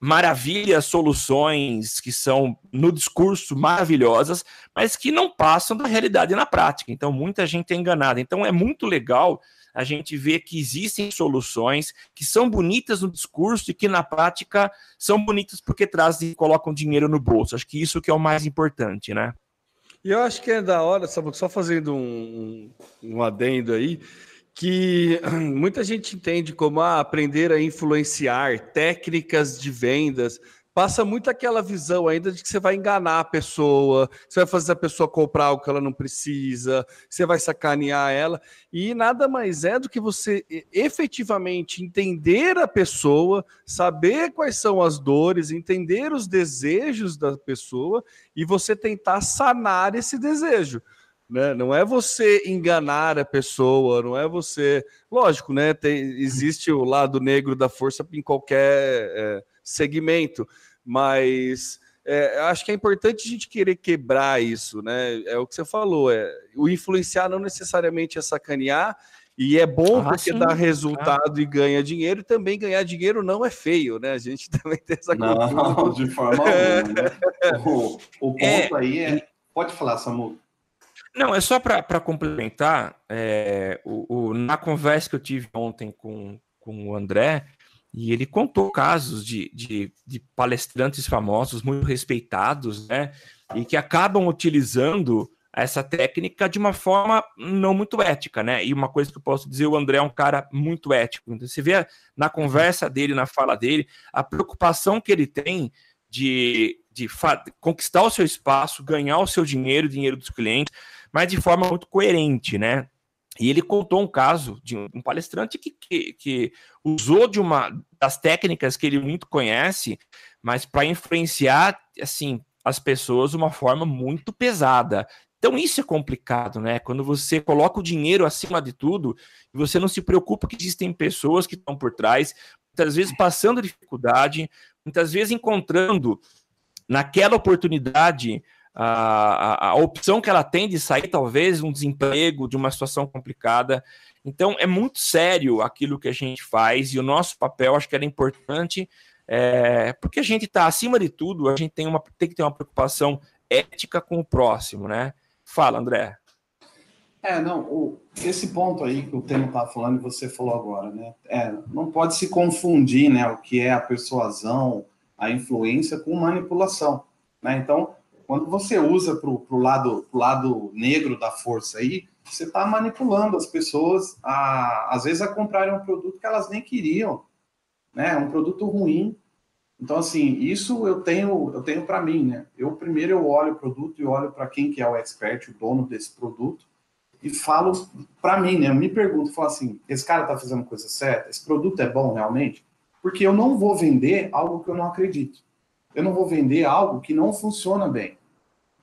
maravilhas, soluções que são no discurso maravilhosas, mas que não passam da realidade na prática. Então, muita gente é enganada. Então, é muito legal a gente ver que existem soluções que são bonitas no discurso e que na prática são bonitas porque trazem, colocam dinheiro no bolso. Acho que isso que é o mais importante, né? E eu acho que é da hora, só fazendo um, um adendo aí, que *clears throat* muita gente entende como ah, aprender a influenciar técnicas de vendas, passa muito aquela visão ainda de que você vai enganar a pessoa, você vai fazer a pessoa comprar algo que ela não precisa, você vai sacanear ela, e nada mais é do que você efetivamente entender a pessoa, saber quais são as dores, entender os desejos da pessoa e você tentar sanar esse desejo. Né? Não é você enganar a pessoa, não é você. Lógico, né? Tem, existe o lado negro da força em qualquer é, segmento, mas é, acho que é importante a gente querer quebrar isso, né? É o que você falou, é o influenciar não necessariamente é sacanear, e é bom ah, porque sim. dá resultado é. e ganha dinheiro, e também ganhar dinheiro não é feio, né? A gente *laughs* também tem essa Não, de forma alguma. Né? *laughs* O, o, ponto é, aí é. Pode falar, Samu. Não, é só para complementar, é, o, o, na conversa que eu tive ontem com, com o André, e ele contou casos de, de, de, palestrantes famosos, muito respeitados, né? E que acabam utilizando essa técnica de uma forma não muito ética, né? E uma coisa que eu posso dizer, o André é um cara muito ético. Então, você vê na conversa dele, na fala dele, a preocupação que ele tem de, de conquistar o seu espaço, ganhar o seu dinheiro, o dinheiro dos clientes, mas de forma muito coerente, né? E ele contou um caso de um palestrante que, que, que usou de uma das técnicas que ele muito conhece, mas para influenciar assim as pessoas de uma forma muito pesada. Então isso é complicado, né? Quando você coloca o dinheiro acima de tudo e você não se preocupa que existem pessoas que estão por trás, muitas vezes passando dificuldade, muitas vezes encontrando naquela oportunidade a, a, opção que ela tem de sair, talvez, um desemprego, de uma situação complicada. Então, é muito sério aquilo que a gente faz e o nosso papel, acho que era importante, é, porque a gente está, acima de tudo, a gente tem, uma, tem que ter uma preocupação ética com o próximo, né? Fala, André. É, não, o, esse ponto aí que o Temo está falando e você falou agora, né? É, não pode se confundir, né, o que é a persuasão, a influência com manipulação, né? Então, quando você usa para o lado, pro lado negro da força aí, você está manipulando as pessoas, a, às vezes, a comprarem um produto que elas nem queriam, né? Um produto ruim. Então, assim, isso eu tenho, eu tenho para mim, né? Eu primeiro eu olho o produto e olho para quem que é o expert, o dono desse produto, e falo para mim, né? Eu me pergunto, falo assim, esse cara está fazendo coisa certa? Esse produto é bom realmente? Porque eu não vou vender algo que eu não acredito. Eu não vou vender algo que não funciona bem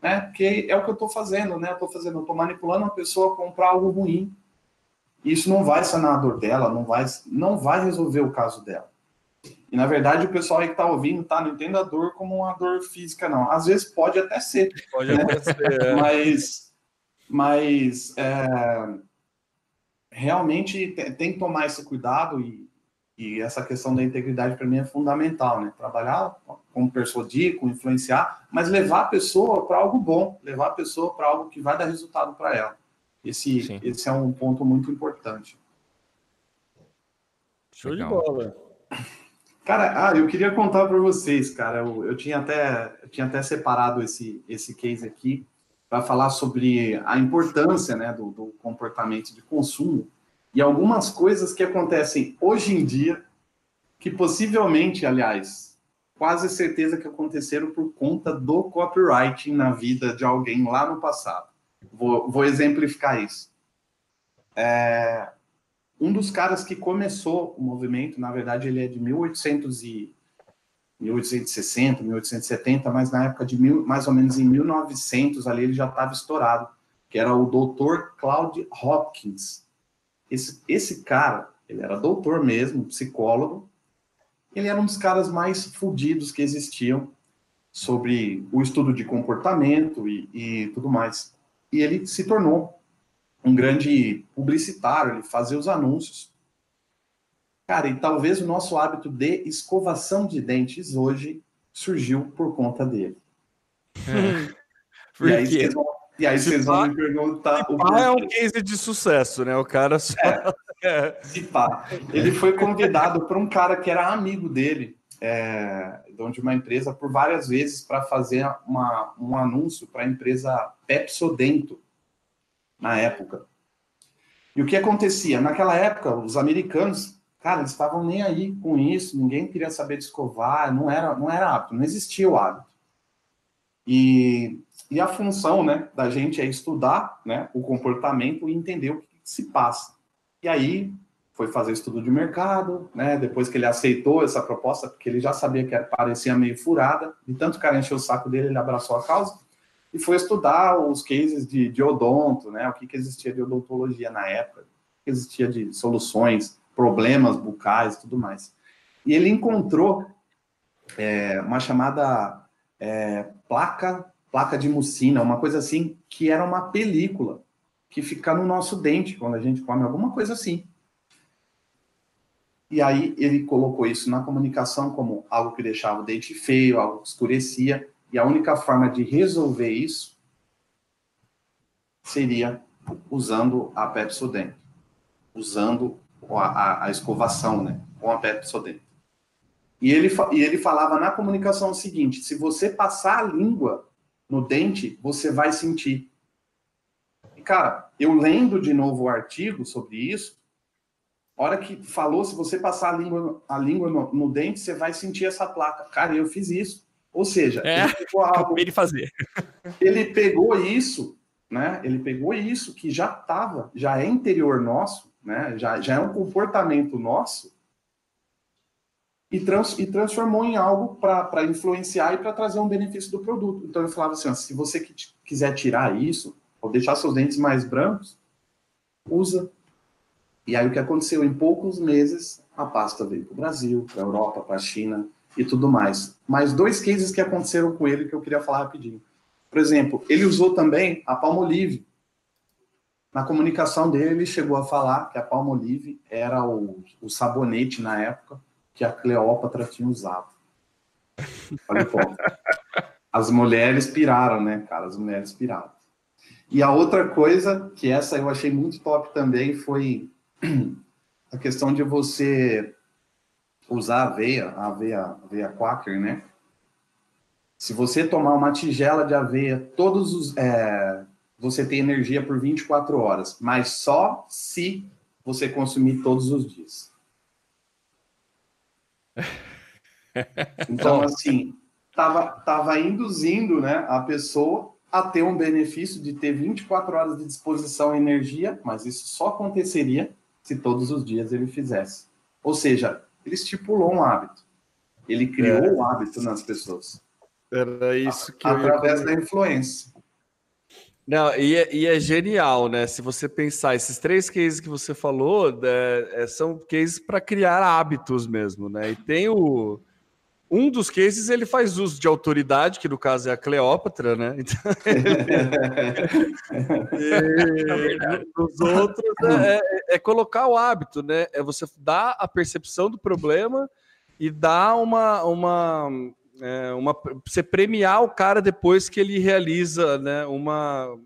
né? Porque é o que eu estou fazendo, né? Eu estou fazendo, eu estou manipulando a pessoa a comprar algo ruim. Isso não vai sanar a dor dela, não vai, não vai resolver o caso dela. E na verdade o pessoal aí que está ouvindo, tá? Não entenda a dor como uma dor física, não. Às vezes pode até ser. Pode né? ser. É. Mas, mas é, realmente tem que tomar esse cuidado e e essa questão da integridade para mim é fundamental, né? Trabalhar com persuadir, com influenciar, mas levar a pessoa para algo bom, levar a pessoa para algo que vai dar resultado para ela. Esse, esse é um ponto muito importante. Show Legal. de bola. Cara, ah, eu queria contar para vocês, cara. Eu, eu, tinha até, eu tinha até separado esse, esse case aqui para falar sobre a importância né, do, do comportamento de consumo e algumas coisas que acontecem hoje em dia, que possivelmente, aliás, quase certeza que aconteceram por conta do copywriting na vida de alguém lá no passado. Vou, vou exemplificar isso. É, um dos caras que começou o movimento, na verdade, ele é de 1800 e 1860, 1870, mas na época de mil, mais ou menos em 1900 ali ele já estava estourado, que era o Dr. Claude Hopkins. Esse, esse cara, ele era doutor mesmo, psicólogo, ele era um dos caras mais fodidos que existiam sobre o estudo de comportamento e, e tudo mais. E ele se tornou um grande publicitário, ele fazia os anúncios. Cara, e talvez o nosso hábito de escovação de dentes hoje surgiu por conta dele. É. *laughs* e aí vocês vão, e aí vocês vão me perguntar. O é um case de sucesso, né? O cara só. É. Ele foi convidado por um cara que era amigo dele, é, de uma empresa, por várias vezes para fazer uma, um anúncio para a empresa Pepsodento, na época. E o que acontecia? Naquela época, os americanos Cara, eles estavam nem aí com isso, ninguém queria saber de escovar, não era, não era hábito, não existia o hábito. E, e a função né, da gente é estudar né, o comportamento e entender o que, que se passa. E aí foi fazer estudo de mercado, né? Depois que ele aceitou essa proposta, porque ele já sabia que parecia meio furada, e tanto o cara encheu o saco dele, ele abraçou a causa e foi estudar os cases de, de odonto, né? O que, que existia de odontologia na época, o que existia de soluções problemas bucais tudo mais. E ele encontrou é, uma chamada é, placa, placa de mucina, uma coisa assim, que era uma película que fica no nosso dente quando a gente come alguma coisa assim. E aí ele colocou isso na comunicação como algo que deixava o dente feio, algo que escurecia, e a única forma de resolver isso seria usando a Pepsodent, usando a, a, escovação, né? Com a Pepsodent. E ele, e ele falava na comunicação o seguinte: se você passar a língua no dente, você vai sentir. Cara, eu lendo de novo o artigo sobre isso, hora que falou, se você passar a língua, a língua no, no dente, você vai sentir essa placa. Cara, eu fiz isso. Ou seja, é, ele pegou algo, de fazer. *laughs* Ele pegou isso, né? Ele pegou isso que já estava, já é interior nosso, né? já, já é um comportamento nosso, e, trans, e transformou em algo para influenciar e para trazer um benefício do produto. Então eu falava assim: ó, se você quiser tirar isso, ou deixar seus dentes mais brancos, usa. E aí o que aconteceu? Em poucos meses, a pasta veio para o Brasil, para a Europa, para a China e tudo mais. Mas dois cases que aconteceram com ele que eu queria falar rapidinho. Por exemplo, ele usou também a Palmolive na comunicação dele, ele chegou a falar que a Palmolive era o, o sabonete na época que a Cleópatra tinha usado. Olha pô. *laughs* As mulheres piraram, né, cara? As mulheres piraram. E a outra coisa, que essa eu achei muito top também, foi *clears throat* a questão de você usar aveia, a aveia, aveia quaker, né? Se você tomar uma tigela de aveia todos os, é, você tem energia por 24 horas, mas só se você consumir todos os dias. *laughs* Então, assim, estava tava induzindo né, a pessoa a ter um benefício de ter 24 horas de disposição e energia, mas isso só aconteceria se todos os dias ele fizesse. Ou seja, ele estipulou um hábito. Ele criou é. um hábito nas pessoas. Era isso que Através da influência. Não, e é, e é, genial, né? Se você pensar, esses três cases que você falou né, é, são cases para criar hábitos mesmo, né? E tem o. Um dos cases ele faz uso de autoridade, que no caso é a Cleópatra, né? *laughs* Então, e, os outros é, é, é, colocar o hábito, né? É você dar a percepção do problema e dar uma, uma é, uma, você premiar o cara depois que ele realiza né, uma.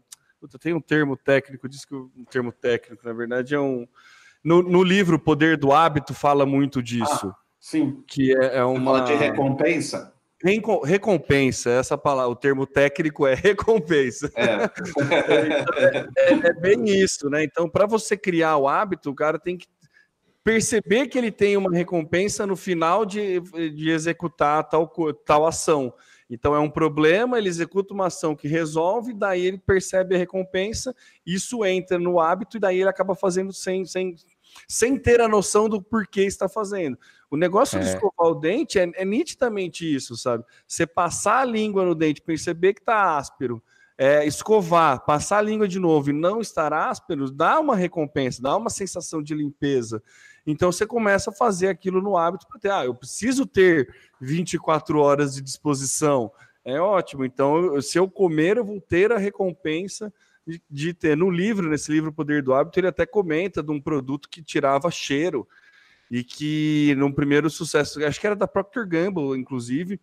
Tem um termo técnico, diz que um termo técnico, na verdade, é um. No, no livro Poder do Hábito fala muito disso. Ah, sim. Que é, é uma. Fala de recompensa? Recompensa, essa palavra, o termo técnico é *laughs* recompensa. É. *laughs* é, é, é bem isso, né? Então, para você criar o hábito, o cara tem que perceber que ele tem uma recompensa no final de, de executar tal, tal ação. Então é um problema, ele executa uma ação que resolve, daí ele percebe a recompensa, isso entra no hábito e daí ele acaba fazendo sem, sem, sem ter a noção do porquê está fazendo. O negócio é. de escovar o dente é, é, nitidamente isso, sabe? Você passar a língua no dente, perceber que está áspero, é, escovar, passar a língua de novo e não estar áspero, dá uma recompensa, dá uma sensação de limpeza. Então você começa a fazer aquilo no hábito para ter, ah, eu preciso ter 24 horas de disposição. É ótimo. Então, se eu comer, eu vou ter a recompensa de, ter. No livro, nesse livro Poder do Hábito, ele até comenta de um produto que tirava cheiro. e que no primeiro sucesso, acho que era da Procter Gamble, inclusive,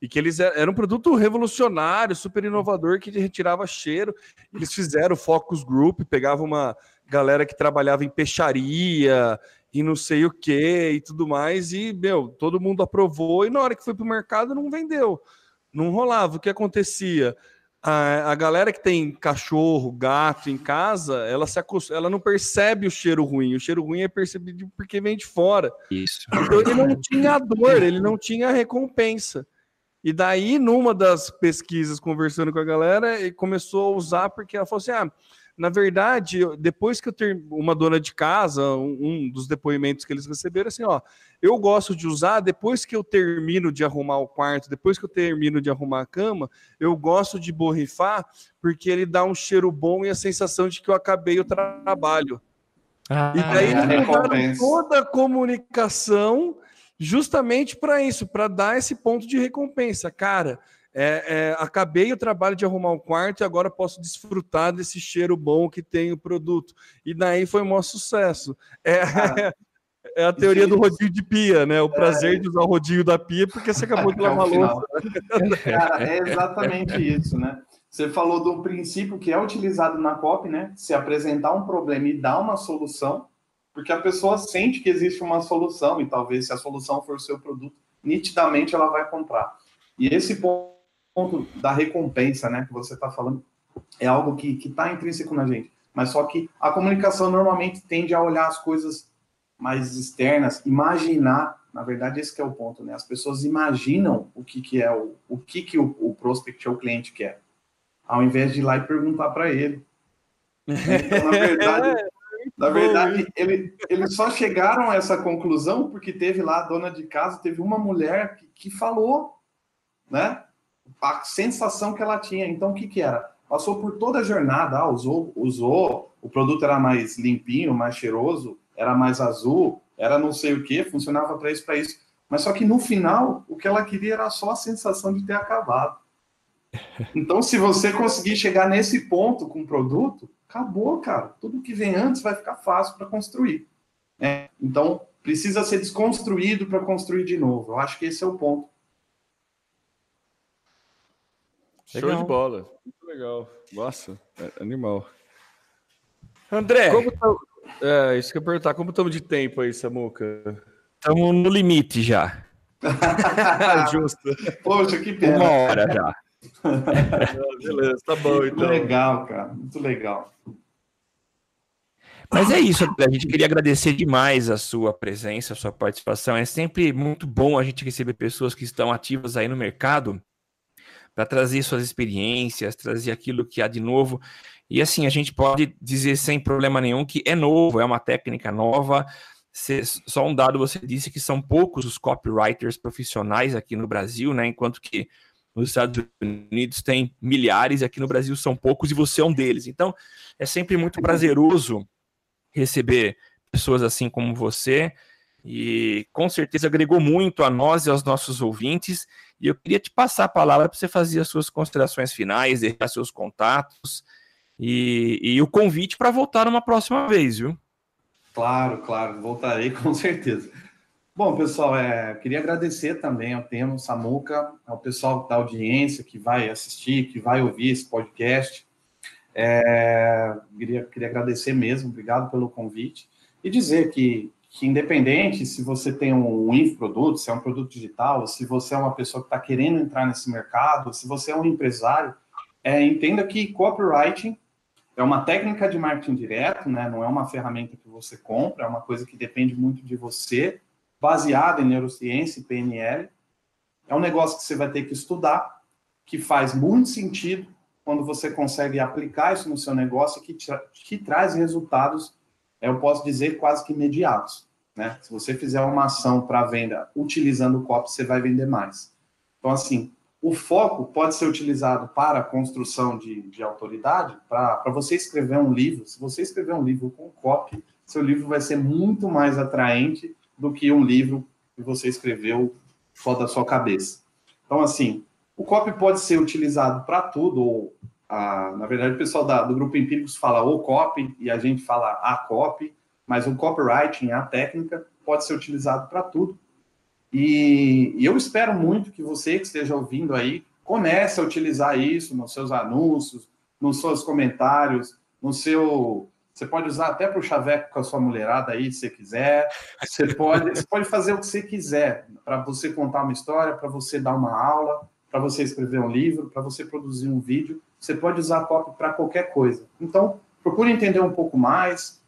e que eles eram um produto revolucionário, super inovador, que retirava cheiro. Eles fizeram focus group, pegavam uma galera que trabalhava em peixaria e não sei o que e tudo mais, e, meu, todo mundo aprovou, e na hora que foi para o mercado não vendeu, não rolava. O que acontecia? A, a galera que tem cachorro, gato em casa, ela, se acost... ela não percebe o cheiro ruim. O cheiro ruim é percebido porque vem de fora. Isso. Então ele não tinha dor, ele não tinha recompensa. E daí, numa das pesquisas, conversando com a galera, ele começou a usar porque ela falou assim: ah, na verdade, depois que eu ter uma dona de casa, um, um, dos depoimentos que eles receberam, assim, ó, eu gosto de usar depois que eu termino de arrumar o quarto, depois que eu termino de arrumar a cama, eu gosto de borrifar porque ele dá um cheiro bom e a sensação de que eu acabei o tra trabalho. Ah, e daí eles mudaram toda a comunicação justamente para isso, para dar esse ponto de recompensa, cara é, é, acabei o trabalho de arrumar um quarto e agora posso desfrutar desse cheiro bom que tem o produto. E daí foi um maior sucesso. É, ah, *laughs* é a teoria do rodinho de pia, né? O prazer é. de usar o rodinho da pia porque você acabou de lavar louça. *laughs* Cara, é exatamente isso, né? Você falou do princípio que é utilizado na COP, né? Se apresentar um problema e dar uma solução, porque a pessoa sente que existe uma solução e talvez se a solução for o seu produto, nitidamente ela vai comprar. E esse ponto ponto da recompensa, né, que você está falando, é algo que está intrínseco na gente. Mas só que a comunicação normalmente tende a olhar as coisas mais externas, imaginar, na verdade esse é o ponto, né? As pessoas imaginam o que, que é o, o que, que o, o prospect ou o cliente quer, ao invés de ir lá e perguntar para ele. Então, na verdade, *laughs* na verdade ele, eles só chegaram a essa conclusão porque teve lá a dona de casa, teve uma mulher que, que falou, né? A sensação que ela tinha. Então, o que, que era? Passou por toda a jornada, ah, usou, usou, o produto era mais limpinho, mais cheiroso, era mais azul, era não sei o que, funcionava para isso, para isso. Mas só que no final, o que ela queria era só a sensação de ter acabado. Então, se você conseguir chegar nesse ponto com o produto, acabou, cara. Tudo que vem antes vai ficar fácil para construir. Né? Então, precisa ser desconstruído para construir de novo. Eu acho que esse é o ponto. Legal. Show de bola. Muito legal. Nossa, é animal. André. Tá... É, isso que eu ia perguntar. Como estamos de tempo aí, Samuca? Estamos no limite já. *laughs* Justo. Poxa, que pena. Uma hora já. beleza, tá bom. Então. Muito legal, cara. Muito legal. Mas é isso, André. A gente queria agradecer demais a sua presença, a sua participação. É sempre muito bom a gente receber pessoas que estão ativas aí no mercado para trazer suas experiências, trazer aquilo que há de novo. E assim, a gente pode dizer sem problema nenhum que é novo, é uma técnica nova. Só um dado, você disse que são poucos os copywriters profissionais aqui no Brasil, né? Enquanto que nos Estados Unidos tem milhares, aqui no Brasil são poucos e você é um deles. Então, é sempre muito prazeroso receber pessoas assim como você e com certeza agregou muito a nós e aos nossos ouvintes. E eu queria te passar a palavra para você fazer as suas considerações finais, deixar seus contatos e, e o convite para voltar uma próxima vez, viu? Claro, claro, voltarei *laughs* com certeza. Bom, pessoal, é, queria agradecer também ao Temo, Samuca, ao pessoal da audiência que vai assistir, que vai ouvir esse podcast. É, queria, queria agradecer mesmo, obrigado pelo convite. E dizer que que independente se você tem um infoproduto, se é um produto digital, se você é uma pessoa que está querendo entrar nesse mercado, se você é um empresário, é, entenda que copywriting é uma técnica de marketing direto, né? não é uma ferramenta que você compra, é uma coisa que depende muito de você, baseada em neurociência e PNL. É um negócio que você vai ter que estudar, que faz muito sentido quando você consegue aplicar isso no seu negócio, que, tra que traz resultados eu posso dizer quase que imediatos. Né? Se você fizer uma ação para venda utilizando o copy, você vai vender mais. Então, assim, o foco pode ser utilizado para construção de, de autoridade, para você escrever um livro. Se você escrever um livro com copy, seu livro vai ser muito mais atraente do que um livro que você escreveu só da sua cabeça. Então, assim, o copy pode ser utilizado para tudo, ou a, na verdade, o pessoal da, do grupo Empíricos fala o copy e a gente fala a copy, mas o copywriting, a técnica, pode ser utilizado para tudo. E, e, eu espero muito que você que esteja ouvindo aí comece a utilizar isso nos seus anúncios, nos seus comentários, no seu. Você pode usar até para o chaveco com a sua mulherada aí, se quiser. Você pode, você pode fazer o que você quiser, para você contar uma história, para você dar uma aula, para você escrever um livro, para você produzir um vídeo. Você pode usar a copy para qualquer coisa. Então, procure entender um pouco mais.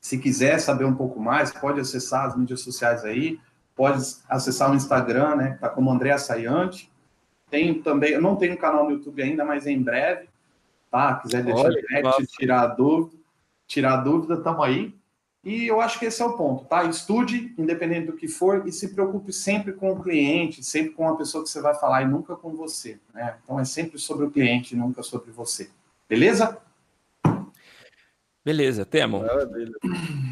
Se quiser saber um pouco mais, pode acessar as mídias sociais aí, pode acessar o Instagram, né? Tá como André Assayante. Tem também, eu não tenho um canal no YouTube ainda, mas em breve, tá? Quiser deixar Olha, direct, tirar dúvida, tirar dúvida, tamo aí. E eu acho que esse é o ponto, tá? Estude, independente do que for, e se preocupe sempre com o cliente, sempre com a pessoa que você vai falar e nunca com você, né? Então é sempre sobre o cliente, nunca sobre você. Beleza? Beleza, Temo.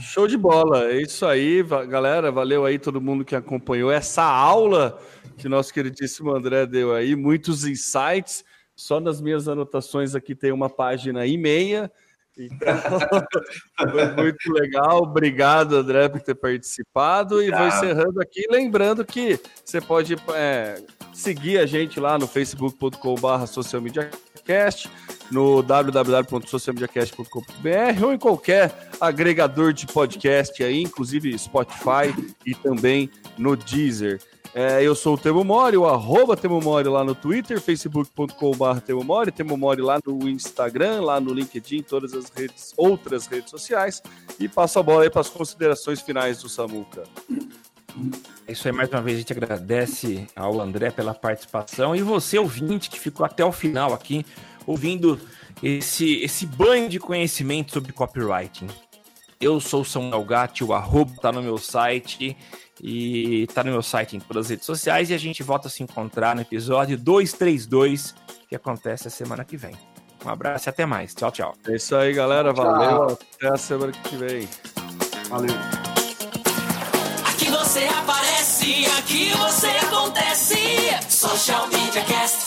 Show de bola. É isso aí, galera. Valeu aí todo mundo que acompanhou essa aula que nosso queridíssimo André deu aí. Muitos insights. Só nas minhas anotações aqui tem uma página e meia. Então, *laughs* foi muito legal. Obrigado, André, por ter participado. E vou encerrando aqui, lembrando que você pode é, seguir a gente lá no facebook.com.br socialmediacast, no www.socialmediacast.com.br ou em qualquer agregador de podcast aí, inclusive Spotify e também no Deezer. É, eu sou o Temo Mori, o arroba Temo Mori lá no Twitter, facebook.com.br Temo Mori, Temo Mori lá no Instagram, lá no LinkedIn, todas as redes, outras redes sociais. E passo a bola aí para as considerações finais do Samuca. É isso aí, mais uma vez a gente agradece ao André pela participação e você, ouvinte, que ficou até o final aqui, ouvindo esse, esse banho de conhecimento sobre copywriting. Eu sou o Samuel Gatti, o arroba tá no meu site e tá no meu site em todas as redes sociais e a gente volta a se encontrar no episódio 232 que acontece a semana que vem. Um abraço e até mais. Tchau, tchau. É isso aí, galera. Valeu. Até a semana que vem. Valeu. Aqui você aparece, aqui você acontece. Social Media Cast.